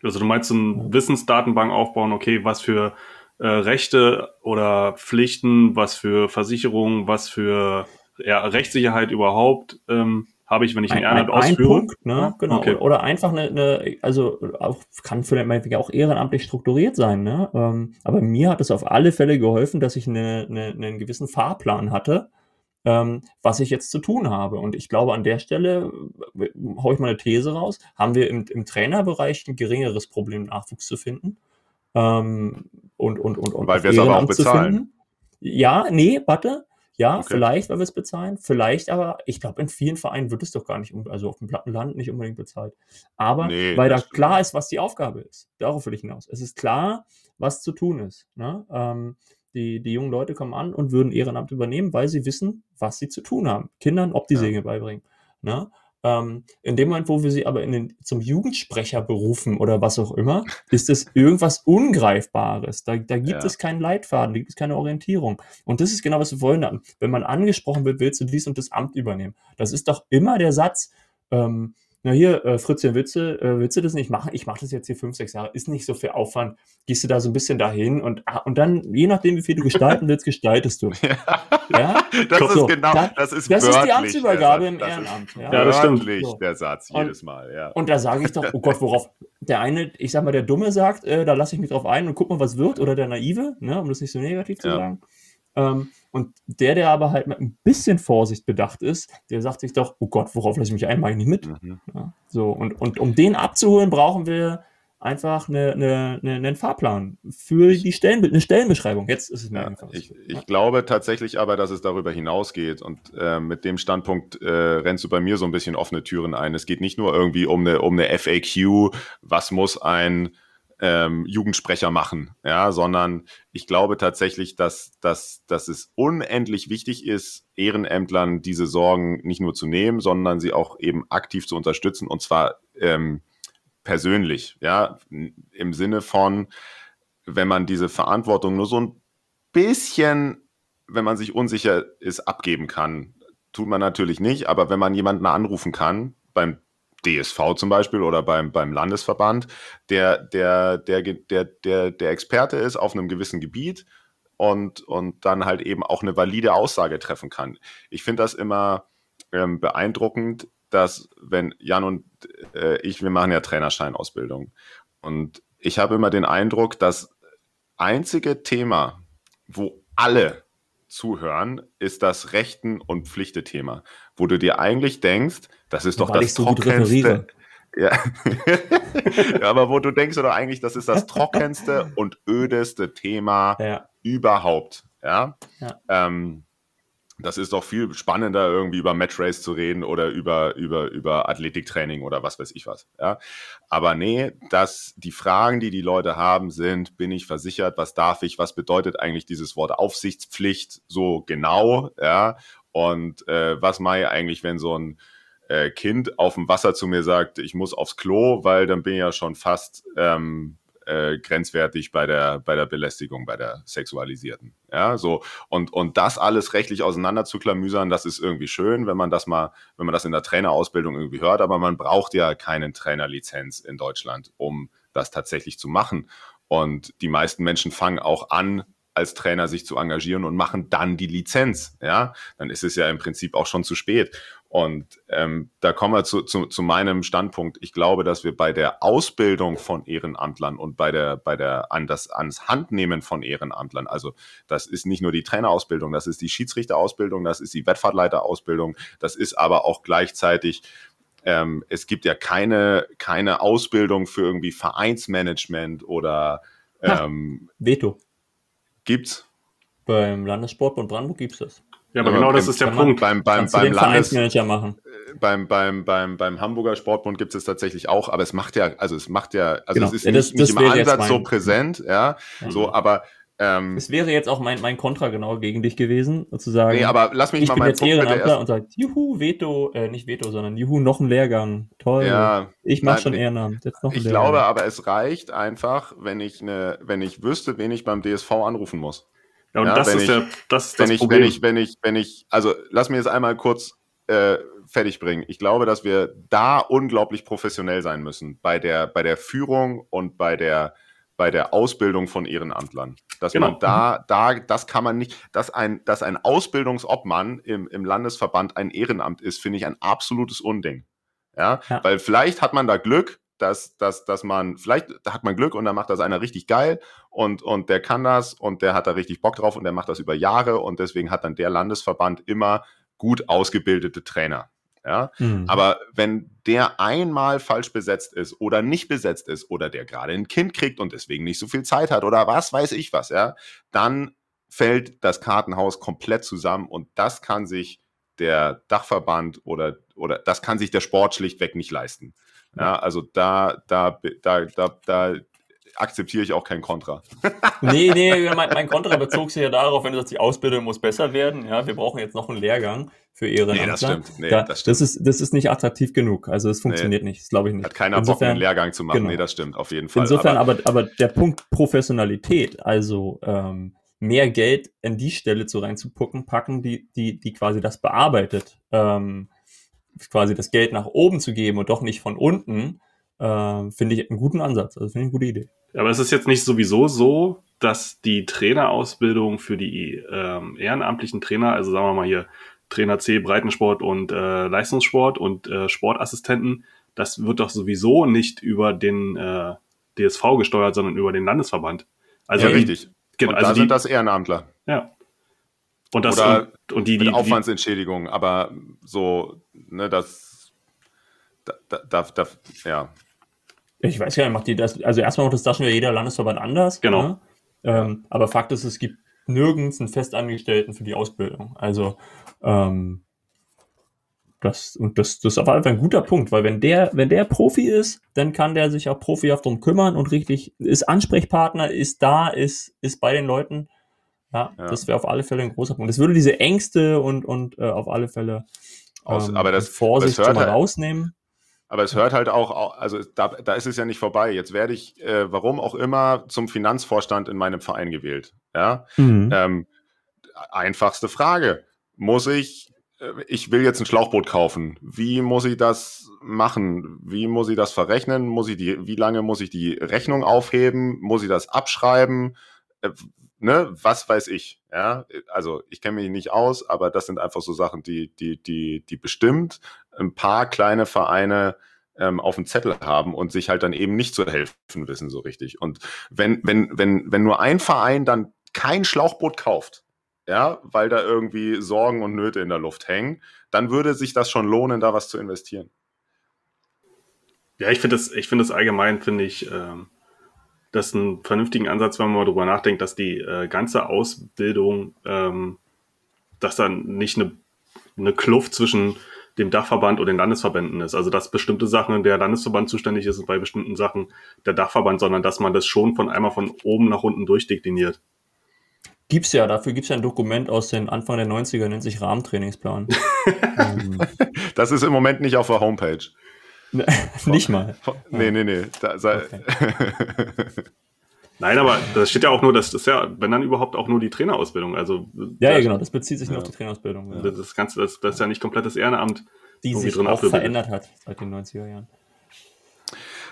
Also du meinst so eine Wissensdatenbank aufbauen, okay, was für äh, Rechte oder Pflichten, was für Versicherungen, was für ja, Rechtssicherheit überhaupt ähm, habe ich, wenn ich ein, Ehrenamt ein ausführe? Punkt, ne? Ja, Genau. okay. Oder, oder einfach eine, eine, also auch, kann vielleicht meinetwegen auch ehrenamtlich strukturiert sein, ne? Ähm, aber mir hat es auf alle Fälle geholfen, dass ich eine, eine, einen gewissen Fahrplan hatte, ähm, was ich jetzt zu tun habe. Und ich glaube, an der Stelle äh, haue ich mal eine These raus, haben wir im, im Trainerbereich ein geringeres Problem, Nachwuchs zu finden. Ähm, und, und, und, und Weil wir es aber auch bezahlen. Ja, nee, warte. Ja, Okay. vielleicht, weil wir es bezahlen. Vielleicht aber, ich glaube, in vielen Vereinen wird es doch gar nicht, also auf dem Plattenland nicht unbedingt bezahlt. Aber Nee, weil da stimmt. klar ist, was die Aufgabe ist. Darauf will ich hinaus. Es ist klar, was zu tun ist. Ne? Ähm, die, die jungen Leute kommen an und würden Ehrenamt übernehmen, weil sie wissen, was sie zu tun haben. Kindern ob die Ja. Beibringen. Ne? Ähm, in dem Moment, wo wir sie aber in den, zum Jugendsprecher berufen oder was auch immer, ist es irgendwas Ungreifbares. Da, da gibt Ja. es keinen Leitfaden, da gibt es keine Orientierung. Und das ist genau, was wir vorhin hatten. Wenn man angesprochen wird, willst du dies und das Amt übernehmen. Das ist doch immer der Satz, ähm, na hier, äh, Fritzchen, willst du, äh, willst du das nicht machen? Ich mache das jetzt hier fünf, sechs Jahre, ist nicht so viel Aufwand. Gehst du da so ein bisschen dahin und, ah, und dann, je nachdem, wie viel du gestalten willst, gestaltest du. Ja? Das So, ist genau, da- das ist das ist die Amtsübergabe im. Ehrenamt, ja. Ja, das stimmt. wörtlich So. der Satz Und- jedes Mal, ja. Und da sage ich doch, oh Gott, worauf der eine, ich sag mal, der Dumme sagt, äh, da lasse ich mich drauf ein und guck mal, was wird, oder der Naive, ne, um das nicht so negativ zu Ja. sagen. Ähm, und der, der aber halt mit ein bisschen Vorsicht bedacht ist, der sagt sich doch, oh Gott, worauf lasse ich mich ein, mache ich nicht mit. Mhm. Ja, so, und, und um den abzuholen, brauchen wir einfach eine, eine, eine, einen Fahrplan für die Stellen, eine Stellenbeschreibung. Jetzt ist es mir Ja, einfach. ich, ich glaube tatsächlich aber, dass es darüber hinausgeht und äh, mit dem Standpunkt äh, rennst du bei mir so ein bisschen offene Türen ein. Es geht nicht nur irgendwie um eine, um eine FAQ, was muss ein ähm, Jugendsprecher machen, ja, sondern ich glaube tatsächlich, dass, dass, dass es unendlich wichtig ist, Ehrenämtlern diese Sorgen nicht nur zu nehmen, sondern sie auch eben aktiv zu unterstützen und zwar ähm, persönlich, ja, im Sinne von, wenn man diese Verantwortung nur so ein bisschen, wenn man sich unsicher ist, abgeben kann. Tut man natürlich nicht, aber wenn man jemanden anrufen kann, beim DSV zum Beispiel oder beim, beim Landesverband, der, der, der, der, der, der Experte ist auf einem gewissen Gebiet und, und dann halt eben auch eine valide Aussage treffen kann. Ich finde das immer ähm, beeindruckend, dass wenn Jan und äh, ich, wir machen ja Trainerscheinausbildung und ich habe immer den Eindruck, dass einzige Thema, wo alle zuhören, ist das Rechten- und Pflichtethema, wo du dir eigentlich denkst, das ist doch Weil das so trockenste. Ja. ja, aber wo du denkst doch eigentlich, das ist das trockenste und ödeste Thema Ja. überhaupt. Ja. Ja. Ähm, das ist doch viel spannender, irgendwie über Matchrace zu reden oder über, über, über Athletiktraining oder was weiß ich was. Ja? Aber nee, dass die Fragen, die die Leute haben, sind, bin ich versichert, was darf ich, was bedeutet eigentlich dieses Wort Aufsichtspflicht so genau, ja? Und äh, was mache ich eigentlich, wenn so ein äh, Kind auf dem Wasser zu mir sagt, ich muss aufs Klo, weil dann bin ich ja schon fast ähm, äh, grenzwertig bei der, bei der Belästigung, bei der sexualisierten. Ja, so. Und, und das alles rechtlich auseinander zu klamüsern, das ist irgendwie schön, wenn man das mal, wenn man das in der Trainerausbildung irgendwie hört, aber man braucht ja keine Trainerlizenz in Deutschland, um das tatsächlich zu machen. Und die meisten Menschen fangen auch an, als Trainer sich zu engagieren und machen dann die Lizenz. Ja, dann ist es ja im Prinzip auch schon zu spät. Und ähm, da kommen wir zu, zu, zu meinem Standpunkt. Ich glaube, dass wir bei der Ausbildung von Ehrenamtlern und bei der, bei der an das ans Handnehmen von Ehrenamtlern, also das ist nicht nur die Trainerausbildung, das ist die Schiedsrichterausbildung, das ist die Wettfahrtleiterausbildung, das ist aber auch gleichzeitig ähm, es gibt ja keine, keine Ausbildung für irgendwie Vereinsmanagement oder ähm, Veto. gibt's. Beim Landessportbund Brandenburg gibt es das. Ja, aber Aber genau das ist der Punkt. Beim, beim, beim, den Landes, Vereinsmanager machen. beim, beim, beim, beim Hamburger Sportbund gibt es tatsächlich auch, aber es macht ja, also es macht ja, also Genau. es ist Ja, das- nicht, das nicht im Ansatz so präsent, ja, Ja. so, aber ähm, Es wäre jetzt auch mein, mein Kontra genau gegen dich gewesen, zu sagen, nee, aber lass mich ich mal bin meinen jetzt Punkt Ehrenamtler und sagt, juhu, Veto, äh, nicht Veto, sondern juhu, noch ein Lehrgang. Toll. ja, ich mache schon Ehrenamt. Jetzt noch ich Lehrgang. glaube aber, es reicht einfach, wenn ich eine, wenn ich wüsste, wen ich beim DSV anrufen muss. Ja, und Ja, das ist ich- der, das ist wenn das ich, Problem. wenn ich, wenn ich, wenn ich, also lass mir jetzt einmal kurz äh, fertig bringen. Ich glaube, dass wir da unglaublich professionell sein müssen bei der, bei der Führung und bei der, bei der Ausbildung von Ehrenamtlern. Dass Genau. man da, da, das kann man nicht, dass ein, dass ein Ausbildungsobmann im, im Landesverband ein Ehrenamt ist, finde ich ein absolutes Unding. Ja? Ja. weil vielleicht hat man da Glück, dass, dass, dass man, vielleicht hat man Glück und dann macht das einer richtig geil und, und der kann das und der hat da richtig Bock drauf und der macht das über Jahre und deswegen hat dann der Landesverband immer gut ausgebildete Trainer. Ja, Mhm. aber wenn der einmal falsch besetzt ist oder nicht besetzt ist oder der gerade ein Kind kriegt und deswegen nicht so viel Zeit hat oder was weiß ich was, ja, dann fällt das Kartenhaus komplett zusammen und das kann sich der Dachverband oder, oder das kann sich der Sport schlichtweg nicht leisten. Ja, also da, da, da, da, da akzeptiere ich auch kein Kontra. Nee, nee, mein, mein Kontra bezog sich ja darauf, wenn du sagst, die Ausbildung muss besser werden. Ja, wir brauchen jetzt noch einen Lehrgang für Ehrenamtler. Nee, das stimmt. Nee, da, das stimmt. Das, ist, das ist nicht attraktiv genug. Also es funktioniert nicht. Das glaube ich nicht. Hat keiner Bock, Insofern- einen Lehrgang zu machen. genau. Nee, das stimmt, auf jeden Fall. Insofern aber, aber der Punkt Professionalität, also ähm, mehr Geld in die Stelle zu reinzupucken, packen, die, die, die quasi das bearbeitet, ähm, quasi das Geld nach oben zu geben und doch nicht von unten, ähm, finde ich einen guten Ansatz. Also finde ich eine gute Idee. Aber es ist jetzt nicht sowieso so, dass die Trainerausbildung für die ähm, ehrenamtlichen Trainer, also sagen wir mal hier Trainer C, Breitensport und äh, Leistungssport und äh, Sportassistenten, das wird doch sowieso nicht über den äh, DSV gesteuert, sondern über den Landesverband. Also ja, richtig. Genau, und da also sind die, das Ehrenamtler. ja. Und das Oder und, und die, die, Mit Aufwandsentschädigung, aber so, ne, das, da, da, da, ja. Ich weiß ja, macht die das, also erstmal macht das da schon wieder jeder Landesverband anders. Genau. Ne? Ähm, aber Fakt ist, es gibt nirgends einen Festangestellten für die Ausbildung. Also ähm, das, und das, das ist auf jeden Fall ein guter Punkt, weil wenn der, wenn der Profi ist, dann kann der sich auch profihaft drum kümmern und richtig, ist Ansprechpartner, ist da, ist, ist bei den Leuten. Ja, Ja. das wäre auf alle Fälle ein großer Punkt. Das würde diese Ängste und, und äh, auf alle Fälle Aus- ähm, aber das- Vorsicht es schon mal hört halt- rausnehmen. Aber es hört halt auch, au- also da, da ist es ja nicht vorbei. Jetzt werde ich, äh, warum auch immer, zum Finanzvorstand in meinem Verein gewählt. Ja, Mhm. ähm, einfachste Frage. Muss ich, äh, ich will jetzt ein Schlauchboot kaufen. Wie muss ich das machen? Wie muss ich das verrechnen? Muss ich die, wie lange muss ich die Rechnung aufheben? Muss ich das abschreiben? Ne, was weiß ich. Ja, also ich kenne mich nicht aus, aber das sind einfach so Sachen, die, die, die, die bestimmt ein paar kleine Vereine ähm, auf dem Zettel haben und sich halt dann eben nicht zu helfen wissen so richtig. Und wenn, wenn, wenn, wenn nur ein Verein dann kein Schlauchboot kauft, ja, weil da irgendwie Sorgen und Nöte in der Luft hängen, dann würde sich das schon lohnen, da was zu investieren. Ja, ich finde das, ich finde das allgemein, finde ich, ähm, das ist ein vernünftigen Ansatz, wenn man mal drüber nachdenkt, dass die äh, ganze Ausbildung, ähm, dass dann nicht eine, eine Kluft zwischen dem Dachverband und den Landesverbänden ist. Also dass bestimmte Sachen der Landesverband zuständig ist und bei bestimmten Sachen der Dachverband, sondern dass man das schon von einmal von oben nach unten durchdekliniert. Gibt's ja, dafür gibt's ja ein Dokument aus den Anfang der 90er, nennt sich Rahmentrainingsplan. ähm, Das ist im Moment nicht auf der Homepage. nicht mal. Nee, nee, nee. Da, sei, Nein, aber das steht ja auch nur, das ist ja, wenn dann überhaupt auch nur die Trainerausbildung. Also Ja, ja, genau, das bezieht sich nur Ja. auf die Trainerausbildung, ja, Das Ganze, das, das ist ja nicht komplettes Ehrenamt. die sich drin auch verändert hat seit den 90er Jahren.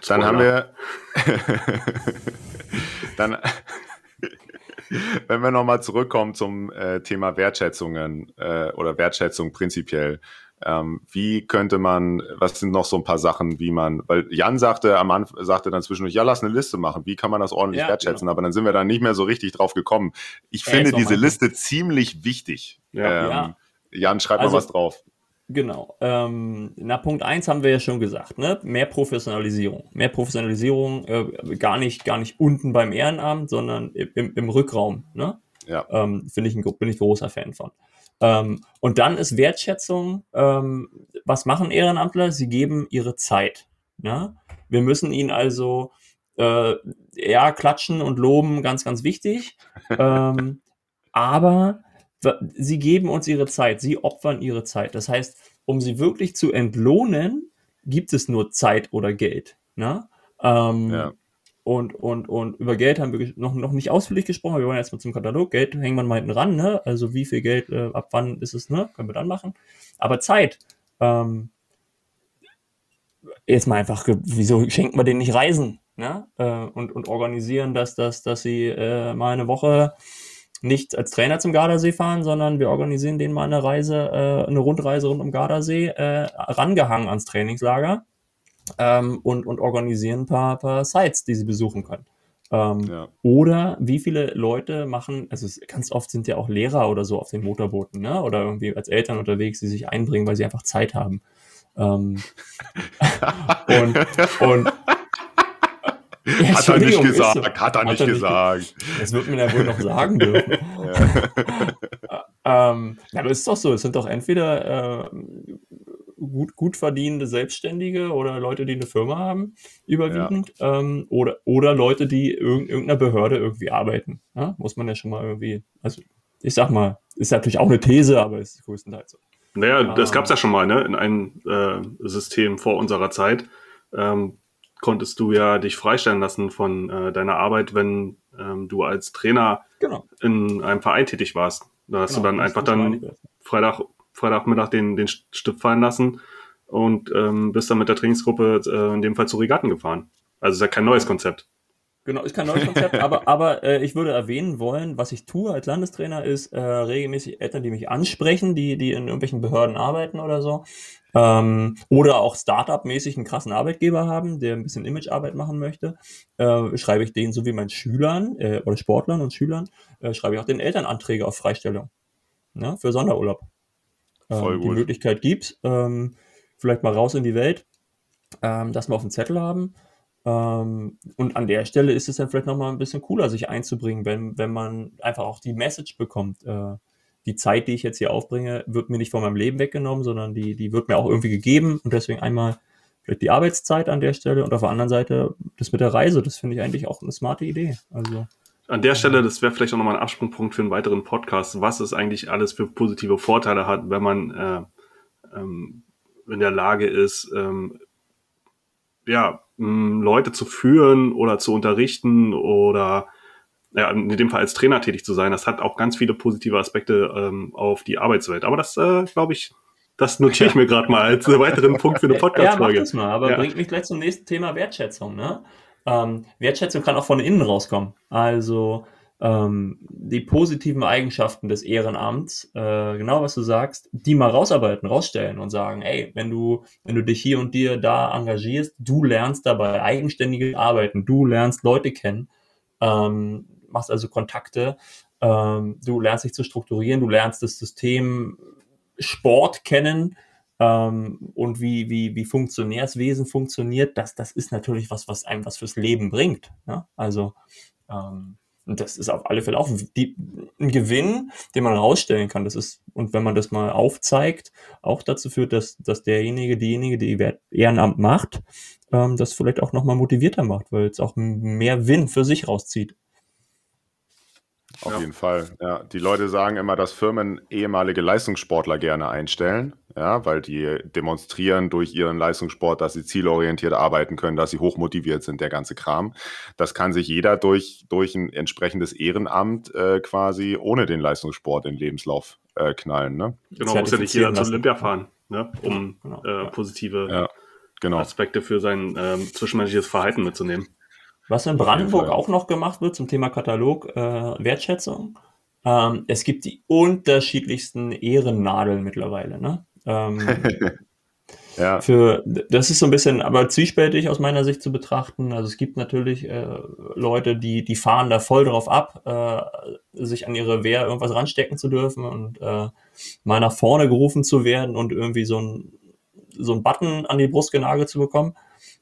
Dann haben wir. dann, wenn wir nochmal zurückkommen zum äh, Thema Wertschätzungen äh, oder Wertschätzung prinzipiell. Ähm, wie könnte man, was sind noch so ein paar Sachen, wie man, weil Jan sagte am Anfang, sagte dann zwischendurch, ja, lass eine Liste machen, wie kann man das ordentlich Ja, wertschätzen, genau. aber dann sind wir da nicht mehr so richtig drauf gekommen. Ich Ja, finde diese. Liste ziemlich wichtig. Ja. Ähm, Ja. Jan, schreib Also- mal was drauf. Genau. Ähm, na, Punkt eins haben wir ja schon gesagt, ne? Mehr Professionalisierung. Mehr Professionalisierung, äh, gar nicht, gar nicht unten beim Ehrenamt, sondern im, im Rückraum, ne? Ja. Ähm, Finde ich ein, bin ich großer Fan von. Ähm, und dann ist Wertschätzung, ähm, was machen Ehrenamtler? Sie geben ihre Zeit. Ne? Wir müssen ihnen also äh, ja klatschen und loben, ganz, ganz wichtig. ähm, aber sie geben uns ihre Zeit, sie opfern ihre Zeit. Das heißt, um sie wirklich zu entlohnen, gibt es nur Zeit oder Geld. Ne? Ähm, Ja. und, und, und über Geld haben wir noch, noch nicht ausführlich gesprochen. Wir wollen jetzt mal zum Katalog. Geld hängen wir mal hinten ran, ne? Also wie viel Geld, äh, ab wann ist es, ne? Können wir dann machen. Aber Zeit, ähm, jetzt mal einfach, wieso schenken wir denen nicht Reisen, ne? Äh, und, und organisieren das, dass, dass sie äh, mal eine Woche nicht als Trainer zum Gardasee fahren, sondern wir organisieren denen mal eine Reise, äh, eine Rundreise rund um Gardasee, äh, rangehangen ans Trainingslager ähm, und, und organisieren ein paar, paar Sites, die sie besuchen können. Ähm, Ja. Oder wie viele Leute machen, also ganz oft sind ja auch Lehrer oder so auf den Motorbooten, ne? Oder irgendwie als Eltern unterwegs, die sich einbringen, weil sie einfach Zeit haben. Ähm, und, und Ja, Hat er nicht gesagt, so. hat er nicht ge- gesagt. Das wird mir ja wohl noch sagen dürfen. ähm, ja, aber es ist doch so, es sind doch entweder äh, gut, gut verdienende Selbstständige oder Leute, die eine Firma haben, überwiegend, ähm, oder, oder Leute, die in irgendeiner Behörde irgendwie arbeiten. Ja? Muss man ja schon mal irgendwie, also ich sag mal, ist natürlich auch eine These, aber ist größtenteils so. Naja, das Ah. gab es ja schon mal, ne? In einem äh, System vor unserer Zeit. Ähm, konntest du ja dich freistellen lassen von äh, deiner Arbeit, wenn ähm, du als Trainer Genau. in einem Verein tätig warst. Da hast genau. du dann einfach dann Freitag, Freitagmittag den, den Stift fallen lassen und ähm, bist dann mit der Trainingsgruppe äh, in dem Fall zu Regatten gefahren. Also ist ja kein neues Konzept. Genau, ist kein neues Konzept, aber, aber äh, ich würde erwähnen wollen, was ich tue als Landestrainer, ist äh, regelmäßig Eltern, die mich ansprechen, die, die in irgendwelchen Behörden arbeiten oder so. Ähm, oder auch Startup-mäßig einen krassen Arbeitgeber haben, der ein bisschen Imagearbeit machen möchte, äh, schreibe ich denen, so wie meinen Schülern äh, oder Sportlern und Schülern, äh, schreibe ich auch den Eltern Anträge auf Freistellung ne, für Sonderurlaub. Ähm, Voll Die gut. Möglichkeit gibt, ähm, vielleicht mal raus in die Welt, ähm, dass wir auf dem Zettel haben. Ähm, und an der Stelle ist es dann vielleicht nochmal ein bisschen cooler, sich einzubringen, wenn, wenn man einfach auch die Message bekommt. Äh, die Zeit, die ich jetzt hier aufbringe, wird mir nicht von meinem Leben weggenommen, sondern die, die wird mir auch irgendwie gegeben und deswegen einmal vielleicht die Arbeitszeit an der Stelle und auf der anderen Seite das mit der Reise, das finde ich eigentlich auch eine smarte Idee. Also An der Stelle, das wäre vielleicht auch nochmal ein Absprungpunkt für einen weiteren Podcast, was es eigentlich alles für positive Vorteile hat, wenn man äh, ähm, in der Lage ist, ähm, ja, Leute zu führen oder zu unterrichten oder ja, in dem Fall als Trainer tätig zu sein. Das hat auch ganz viele positive Aspekte ähm, auf die Arbeitswelt. Aber das, äh, glaube ich, das notiere ich mir gerade mal als weiteren Punkt für eine Ja, mach Podcast-Folge. das mal, aber Ja. bringt mich gleich zum nächsten Thema Wertschätzung. Ne? Ähm, Wertschätzung kann auch von innen rauskommen. Also ähm, die positiven Eigenschaften des Ehrenamts, äh, genau was du sagst, die mal rausarbeiten, rausstellen und sagen, ey, wenn du, wenn du dich hier und dir da engagierst, du lernst dabei eigenständiges Arbeiten, du lernst Leute kennen, ähm, machst also Kontakte, ähm, du lernst dich zu strukturieren, du lernst das System Sport kennen, ähm, und wie, wie, wie Funktionärswesen funktioniert, das, das ist natürlich was, was einem was fürs Leben bringt. Ja? Also, ähm, und das ist auf alle Fälle auch die, ein Gewinn, den man rausstellen kann. Das ist, und wenn man das mal aufzeigt, auch dazu führt, dass, dass derjenige, diejenige, die Ehrenamt macht, ähm, das vielleicht auch nochmal motivierter macht, weil es auch mehr Win für sich rauszieht. Auf Ja. jeden Fall. Ja, die Leute sagen immer, dass Firmen ehemalige Leistungssportler gerne einstellen, ja, weil die demonstrieren durch ihren Leistungssport, dass sie zielorientiert arbeiten können, dass sie hochmotiviert sind, der ganze Kram. Das kann sich jeder durch, durch ein entsprechendes Ehrenamt äh, quasi ohne den Leistungssport in den Lebenslauf äh, knallen. Ne? Genau, muss ja nicht jeder Zertifizieren zu lassen. Olympia fahren, ne? um Genau, äh, positive Ja, genau. Aspekte für sein ähm, zwischenmenschliches Verhalten mitzunehmen. Was in Brandenburg auch noch gemacht wird zum Thema Katalog äh, Wertschätzung. Ähm, es gibt die unterschiedlichsten Ehrennadeln mittlerweile. Ne? Ähm, Ja, für, das ist so ein bisschen aber zwiespältig aus meiner Sicht zu betrachten. Also es gibt natürlich äh, Leute, die, die fahren da voll drauf ab, äh, sich an ihre Wehr irgendwas ranstecken zu dürfen und äh, mal nach vorne gerufen zu werden und irgendwie so ein, so ein Button an die Brust genagelt zu bekommen.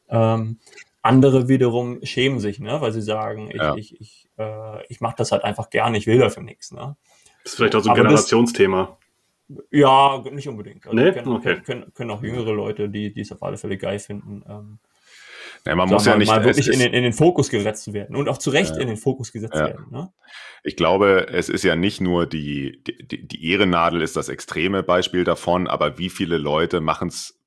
Ähm, andere wiederum schämen sich, ne, weil sie sagen, ich, Ja. ich, ich, äh, ich mache das halt einfach gerne, ich will dafür nichts. Ne? Das ist vielleicht auch so ein Aber das- Generationsthema. Ja, nicht unbedingt. Also Nee? können, Okay. können, können, auch jüngere Leute, die die es auf alle Fälle geil finden, ähm, ja man sag muss ja nicht. mal wirklich in den, in den Fokus gesetzt werden und auch zu Recht Ja. in den Fokus gesetzt Ja. werden. Ne? Ich glaube, es ist ja nicht nur die, die, die Ehrennadel ist das extreme Beispiel davon, aber wie viele Leute machen es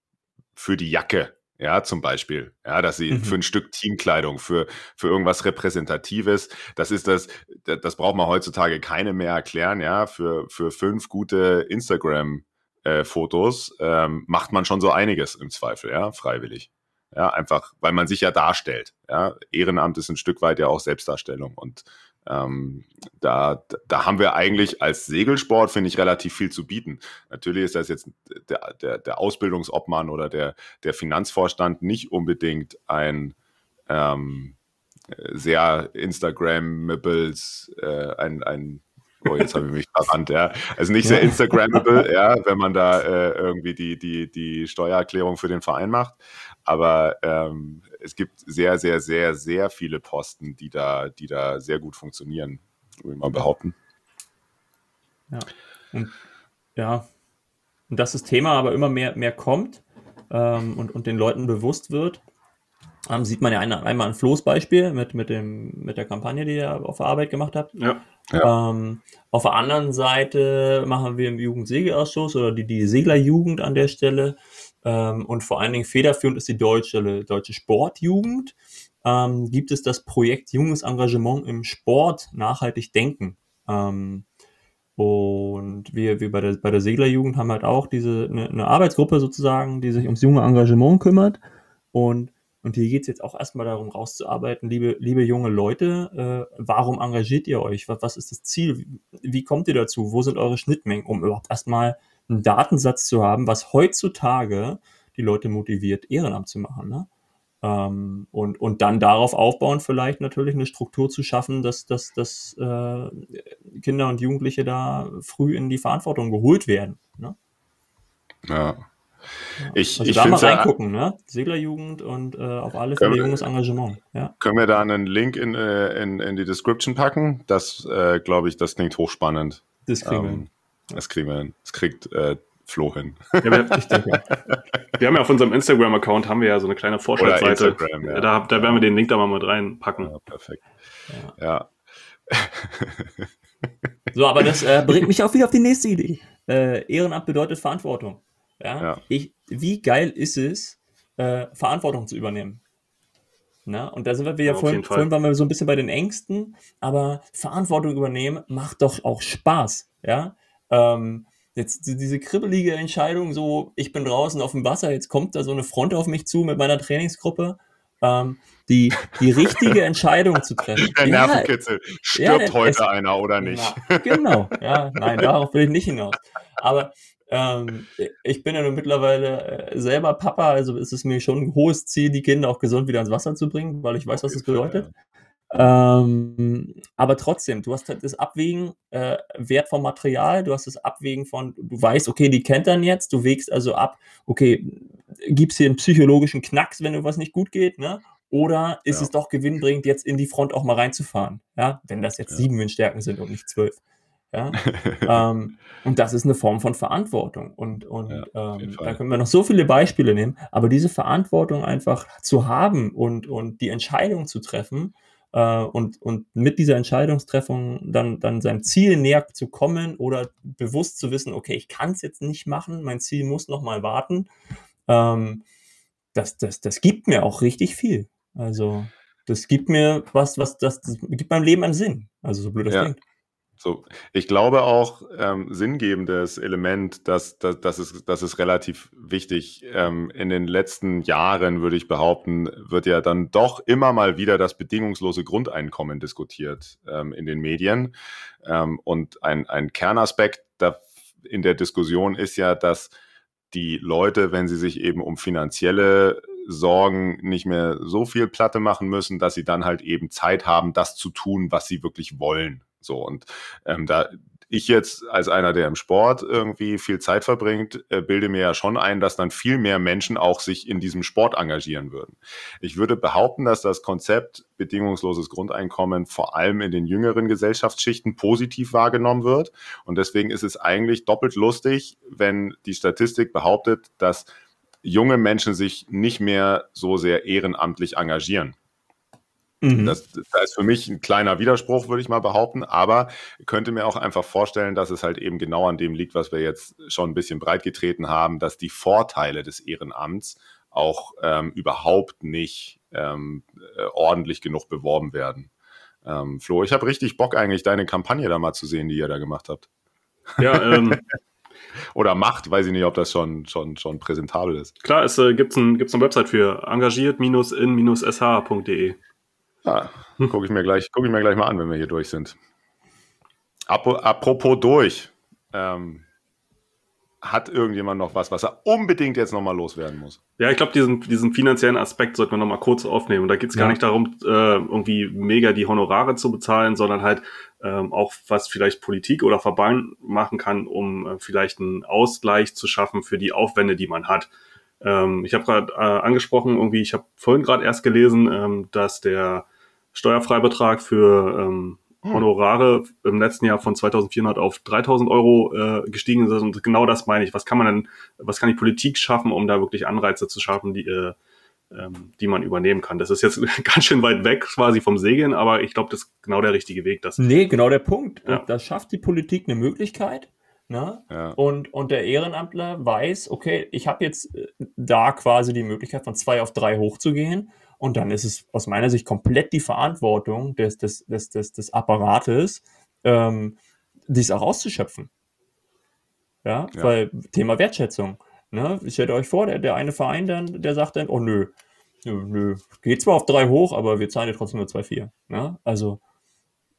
für die Jacke, ja, zum Beispiel, ja, dass sie Mhm. für ein Stück Teamkleidung, für, für irgendwas Repräsentatives, das ist das, das das braucht man heutzutage keine mehr erklären, ja, für, für fünf gute Instagram äh, Fotos ähm, macht man schon so einiges im Zweifel, ja, freiwillig. Ja, einfach, weil man sich ja darstellt. Ja, Ehrenamt ist ein Stück weit ja auch Selbstdarstellung und ähm, da, da haben wir eigentlich als Segelsport, finde ich, relativ viel zu bieten. Natürlich ist das jetzt der, der, der Ausbildungsobmann oder der, der Finanzvorstand nicht unbedingt ein ähm, sehr Instagrammables, äh, ein, ein Oh, jetzt habe ich mich verrannt, ja. Also nicht sehr Instagrammable, ja, wenn man da äh, irgendwie die, die, die Steuererklärung für den Verein macht. Aber ähm, es gibt sehr, sehr, sehr, sehr viele Posten, die da, die da sehr gut funktionieren, würde ich mal behaupten. Ja. Und ja, und dass das Thema aber immer mehr, mehr kommt ähm, und, und den Leuten bewusst wird, ähm, sieht man ja eine, einmal ein Flo's Beispiel mit, mit, dem, mit der Kampagne, die ihr auf der Arbeit gemacht habt. Ja. Ähm, auf der anderen Seite machen wir im Jugendsegelausschuss oder die, die Seglerjugend an der Stelle ähm, und vor allen Dingen federführend ist die deutsche, deutsche Sportjugend. Ähm, gibt es das Projekt Junges Engagement im Sport nachhaltig denken. Ähm, und wir, wir bei der, bei der Seglerjugend haben halt auch diese, eine, eine Arbeitsgruppe sozusagen, die sich ums junge Engagement kümmert. Und, und hier geht es jetzt auch erstmal darum, rauszuarbeiten, liebe, liebe junge Leute, äh, warum engagiert ihr euch? Was, was ist das Ziel? Wie, kommt ihr dazu? Wo sind eure Schnittmengen, um überhaupt erstmal einen Datensatz zu haben, was heutzutage die Leute motiviert, Ehrenamt zu machen. Ne? Ähm, und, und dann darauf aufbauen, vielleicht natürlich eine Struktur zu schaffen, dass, dass, dass äh, Kinder und Jugendliche da früh in die Verantwortung geholt werden. Ne? Ja. Ich, Also ich da mal reingucken, ne? Seglerjugend und äh, auf alle Können Fälle wir- junges Engagement. Ja. Können wir da einen Link in, äh, in, in die Description packen? Das, äh, glaube ich, das klingt hochspannend. Das kriegen wir Ähm, hin. Das kriegen wir hin. Das kriegt äh, Flo hin. Ja, wir, ich denke, wir haben ja auf unserem Instagram-Account haben wir ja so eine kleine Vorschauseite. Instagram, ja. Da, da werden wir den Link da mal mit reinpacken. Ja, perfekt. Ja. So, aber das äh, bringt mich auch wieder auf die nächste Idee. Äh, Ehrenamt bedeutet Verantwortung. Ja? Ja. Ich, wie geil ist es, äh, Verantwortung zu übernehmen? Na, und da sind wir Ja, auf vorhin, vorhin waren wir so ein bisschen bei den Ängsten, aber Verantwortung übernehmen macht doch auch Spaß. Ja, ähm, jetzt die- diese kribbelige Entscheidung, so ich bin draußen auf dem Wasser, jetzt kommt da so eine Front auf mich zu mit meiner Trainingsgruppe. Ähm, die, die richtige Entscheidung zu treffen. Der Ja, Nervenkitzel. Ja, Stirbt denn heute es- einer oder nicht? na, genau, ja, nein, darauf will ich nicht hinaus. Aber ähm, ich bin ja nun mittlerweile äh, selber Papa, also ist es mir schon ein hohes Ziel, die Kinder auch gesund wieder ins Wasser zu bringen, weil ich weiß, was das bedeutet. Ähm, aber trotzdem, du hast halt das Abwägen, äh, Wert vom Material, du hast das Abwägen von, du weißt, okay, die kennt dann jetzt, du wägst also ab, okay, gibt's hier einen psychologischen Knacks, wenn irgendwas nicht gut geht, ne? Oder ist Ja. es doch gewinnbringend, jetzt in die Front auch mal reinzufahren, ja? Wenn das jetzt Ja. sieben Windstärken sind und nicht zwölf. Ja? ähm, und das ist eine Form von Verantwortung. Und, und Ja, ähm, da können wir noch so viele Beispiele nehmen, aber diese Verantwortung einfach zu haben und, und die Entscheidung zu treffen äh, und, und mit dieser Entscheidungstreffung dann, dann seinem Ziel näher zu kommen oder bewusst zu wissen, okay, ich kann es jetzt nicht machen, mein Ziel muss noch mal warten, ähm, das, das, das gibt mir auch richtig viel. Also das gibt mir was, was das, das gibt meinem Leben einen Sinn. Also so blöd das Ja. klingt. So, ich glaube auch, ähm, sinngebendes Element, das, das, das, ist, das ist relativ wichtig. Ähm, in den letzten Jahren, würde ich behaupten, wird ja dann doch immer mal wieder das bedingungslose Grundeinkommen diskutiert ähm, in den Medien. Ähm, und ein, ein Kernaspekt da in der Diskussion ist ja, dass die Leute, wenn sie sich eben um finanzielle Sorgen nicht mehr so viel Platte machen müssen, dass sie dann halt eben Zeit haben, das zu tun, was sie wirklich wollen. So und ähm, da ich jetzt als einer, der im Sport irgendwie viel Zeit verbringt, äh, bilde mir ja schon ein, dass dann viel mehr Menschen auch sich in diesem Sport engagieren würden. Ich würde behaupten, dass das Konzept bedingungsloses Grundeinkommen vor allem in den jüngeren Gesellschaftsschichten positiv wahrgenommen wird. Und deswegen ist es eigentlich doppelt lustig, wenn die Statistik behauptet, dass junge Menschen sich nicht mehr so sehr ehrenamtlich engagieren. Mhm. Das, das ist für mich ein kleiner Widerspruch, würde ich mal behaupten, aber könnte mir auch einfach vorstellen, dass es halt eben genau an dem liegt, was wir jetzt schon ein bisschen breit getreten haben, dass die Vorteile des Ehrenamts auch ähm, überhaupt nicht ähm, äh, ordentlich genug beworben werden. Ähm, Flo, ich habe richtig Bock eigentlich, deine Kampagne da mal zu sehen, die ihr da gemacht habt. Ja, ähm, Oder macht, weiß ich nicht, ob das schon, schon, schon präsentabel ist. klar, es äh, gibt ein, gibt's eine Website für engagiert-in-sh.de. Ja, gucke ich, mir gleich- guck ich mir gleich mal an, wenn wir hier durch sind. Apropos durch. Ähm, hat irgendjemand noch was, was er unbedingt jetzt nochmal loswerden muss? Ja, ich glaube, diesen, diesen finanziellen Aspekt sollten wir nochmal kurz aufnehmen. Und da geht es gar Ja. nicht darum, äh, irgendwie mega die Honorare zu bezahlen, sondern halt ähm, auch, was vielleicht Politik oder Verband machen kann, um äh, vielleicht einen Ausgleich zu schaffen für die Aufwände, die man hat. Ähm, ich habe gerade äh, angesprochen, irgendwie, ich habe vorhin gerade erst gelesen, ähm, dass der Steuerfreibetrag für ähm, Honorare im letzten Jahr von 2.400 auf 3.000 Euro äh, gestiegen ist. Und genau das meine ich. Was kann man denn, was kann die Politik schaffen, um da wirklich Anreize zu schaffen, die, äh, ähm, die man übernehmen kann? Das ist jetzt ganz schön weit weg quasi vom Segeln, aber ich glaube, das ist genau der richtige Weg. Das, Nee, genau der Punkt. Ja. Und da schafft die Politik eine Möglichkeit. Ne? Ja. Und, und der Ehrenamtler weiß, okay, ich habe jetzt äh, da quasi die Möglichkeit, von zwei auf drei hochzugehen. Und dann ist es aus meiner Sicht komplett die Verantwortung des, des, des, des, des Apparates, ähm, dies auch auszuschöpfen. Ja, Ja. weil Thema Wertschätzung. Ne? Stellt euch vor, der, der eine Verein dann, der sagt dann, oh nö, nö, nö, geht zwar auf drei hoch, aber wir zahlen dir trotzdem nur zwei, vier. Ne? Also,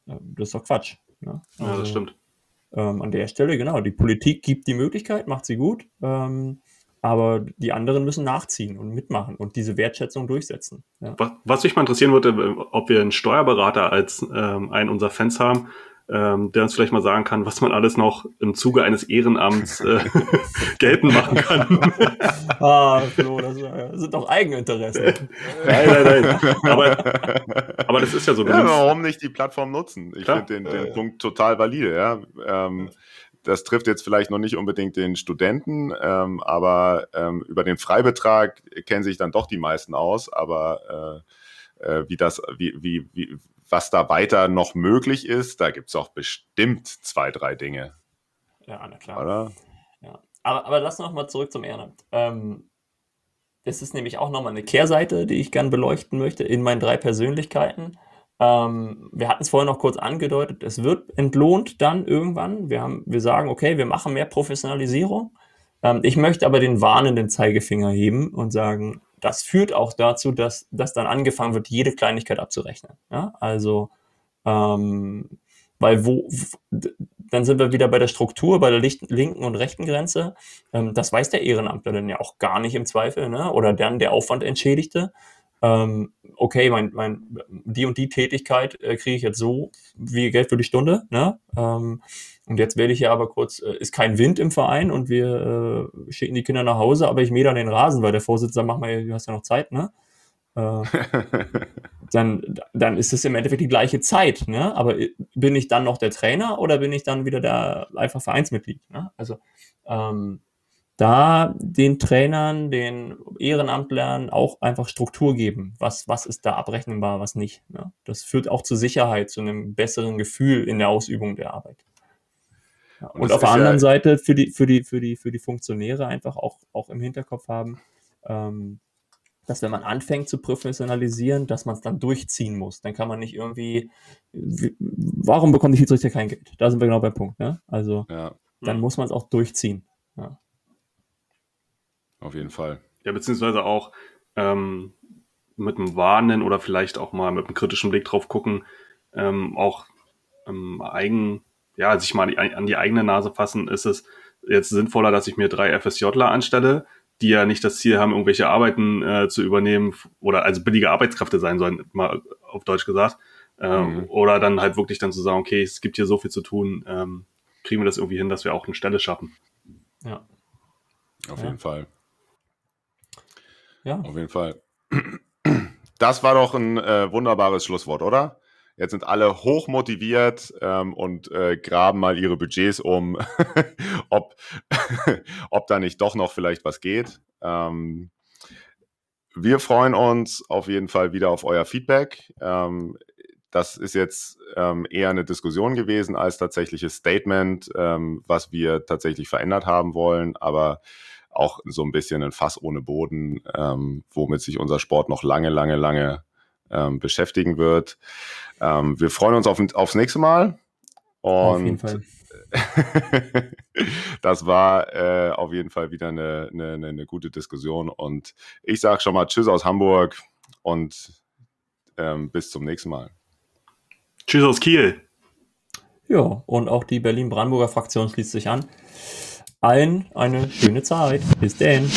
äh, das ist doch Quatsch. Ne? ja, Also, das stimmt. ähm, an der Stelle, genau, die Politik gibt die Möglichkeit, macht sie gut, ähm, aber die anderen müssen nachziehen und mitmachen und diese Wertschätzung durchsetzen. Ja. Was, was mich mal interessieren würde, äh, ob wir einen Steuerberater als ähm, einen unserer Fans haben, ähm, der uns vielleicht mal sagen kann, was man alles noch im Zuge eines Ehrenamts äh, geltend machen kann. Ah, Flo, das äh, sind doch Eigeninteressen. nein, nein, nein. Aber, aber das ist ja so. Ja, warum nicht die Plattform nutzen? Ich finde den, den Punkt total valide. Ja. Ähm, das trifft jetzt vielleicht noch nicht unbedingt den Studenten, ähm, aber ähm, über den Freibetrag kennen sich dann doch die meisten aus. Aber äh, äh, wie das, wie, wie, wie, was da weiter noch möglich ist, da gibt es auch bestimmt zwei, drei Dinge. Ja, na klar. Oder? Ja. Aber, aber lass noch mal zurück zum Ehrenamt. Ähm, es ist nämlich auch nochmal eine Kehrseite, die ich gern beleuchten möchte in meinen drei Persönlichkeiten. Ähm, wir hatten es vorhin noch kurz angedeutet, es wird entlohnt dann irgendwann. Wir, haben, wir sagen, okay, wir machen mehr Professionalisierung. Ähm, ich möchte aber den warnenden Zeigefinger heben und sagen, das führt auch dazu, dass, dass dann angefangen wird, jede Kleinigkeit abzurechnen. Ja? Also, ähm, weil wo, dann sind wir wieder bei der Struktur, bei der linken und rechten Grenze. Ähm, das weiß der Ehrenamtler dann ja auch gar nicht im Zweifel, ne? oder dann der Aufwand entschädigte ähm, okay, mein, mein, die und die Tätigkeit äh, kriege ich jetzt so wie Geld für die Stunde, ne? Ähm, und jetzt werde ich ja aber kurz, äh, ist kein Wind im Verein und wir äh, schicken die Kinder nach Hause, aber ich mähe dann den Rasen, weil der Vorsitzende sagt, mach mal, du hast ja noch Zeit, ne? Äh, dann, dann ist es im Endeffekt die gleiche Zeit, ne? Aber äh, bin ich dann noch der Trainer oder bin ich dann wieder der einfach Vereinsmitglied? Ne? Also ähm, da den Trainern, den Ehrenamtlern auch einfach Struktur geben. Was, was ist da abrechenbar, was nicht. Ne? Das führt auch zur Sicherheit, zu einem besseren Gefühl in der Ausübung der Arbeit. Ja, und, und auf der anderen ja Seite für die, für die, für die, für die Funktionäre einfach auch, auch im Hinterkopf haben, ähm, dass wenn man anfängt zu professionalisieren, dass man es dann durchziehen muss. Dann kann man nicht irgendwie, warum bekommt die Schiedsrichter kein Geld? Da sind wir genau beim Punkt. Ne? Also ja. dann muss man es auch durchziehen. Auf jeden Fall. Ja, beziehungsweise auch ähm, mit einem warnen oder vielleicht auch mal mit einem kritischen Blick drauf gucken, ähm, auch ähm, eigen, ja, sich mal an die eigene Nase fassen, ist es jetzt sinnvoller, dass ich mir drei FSJler anstelle, die ja nicht das Ziel haben, irgendwelche Arbeiten äh, zu übernehmen oder also billige Arbeitskräfte sein sollen, mal auf Deutsch gesagt. Ähm, mhm. Oder dann halt wirklich dann zu sagen, okay, es gibt hier so viel zu tun, ähm, kriegen wir das irgendwie hin, dass wir auch eine Stelle schaffen. Ja. Auf ja. jeden Fall. Ja. Auf jeden Fall. Das war doch ein äh, wunderbares Schlusswort, oder? Jetzt sind alle hoch motiviert ähm, und äh, graben mal ihre Budgets um, ob, ob da nicht doch noch vielleicht was geht. Ähm, wir freuen uns auf jeden Fall wieder auf euer Feedback. Ähm, das ist jetzt ähm, eher eine Diskussion gewesen als tatsächliches Statement, ähm, was wir tatsächlich verändert haben wollen. Aber auch so ein bisschen ein Fass ohne Boden, ähm, womit sich unser Sport noch lange, lange, lange ähm, beschäftigen wird. Ähm, wir freuen uns auf, aufs nächste Mal. Und auf jeden Fall. das war äh, auf jeden Fall wieder eine, eine, eine gute Diskussion. Und ich sage schon mal Tschüss aus Hamburg und ähm, bis zum nächsten Mal. Tschüss aus Kiel. Ja, und auch die Berlin-Brandenburger Fraktion schließt sich an allen eine schöne Zeit. Bis denn.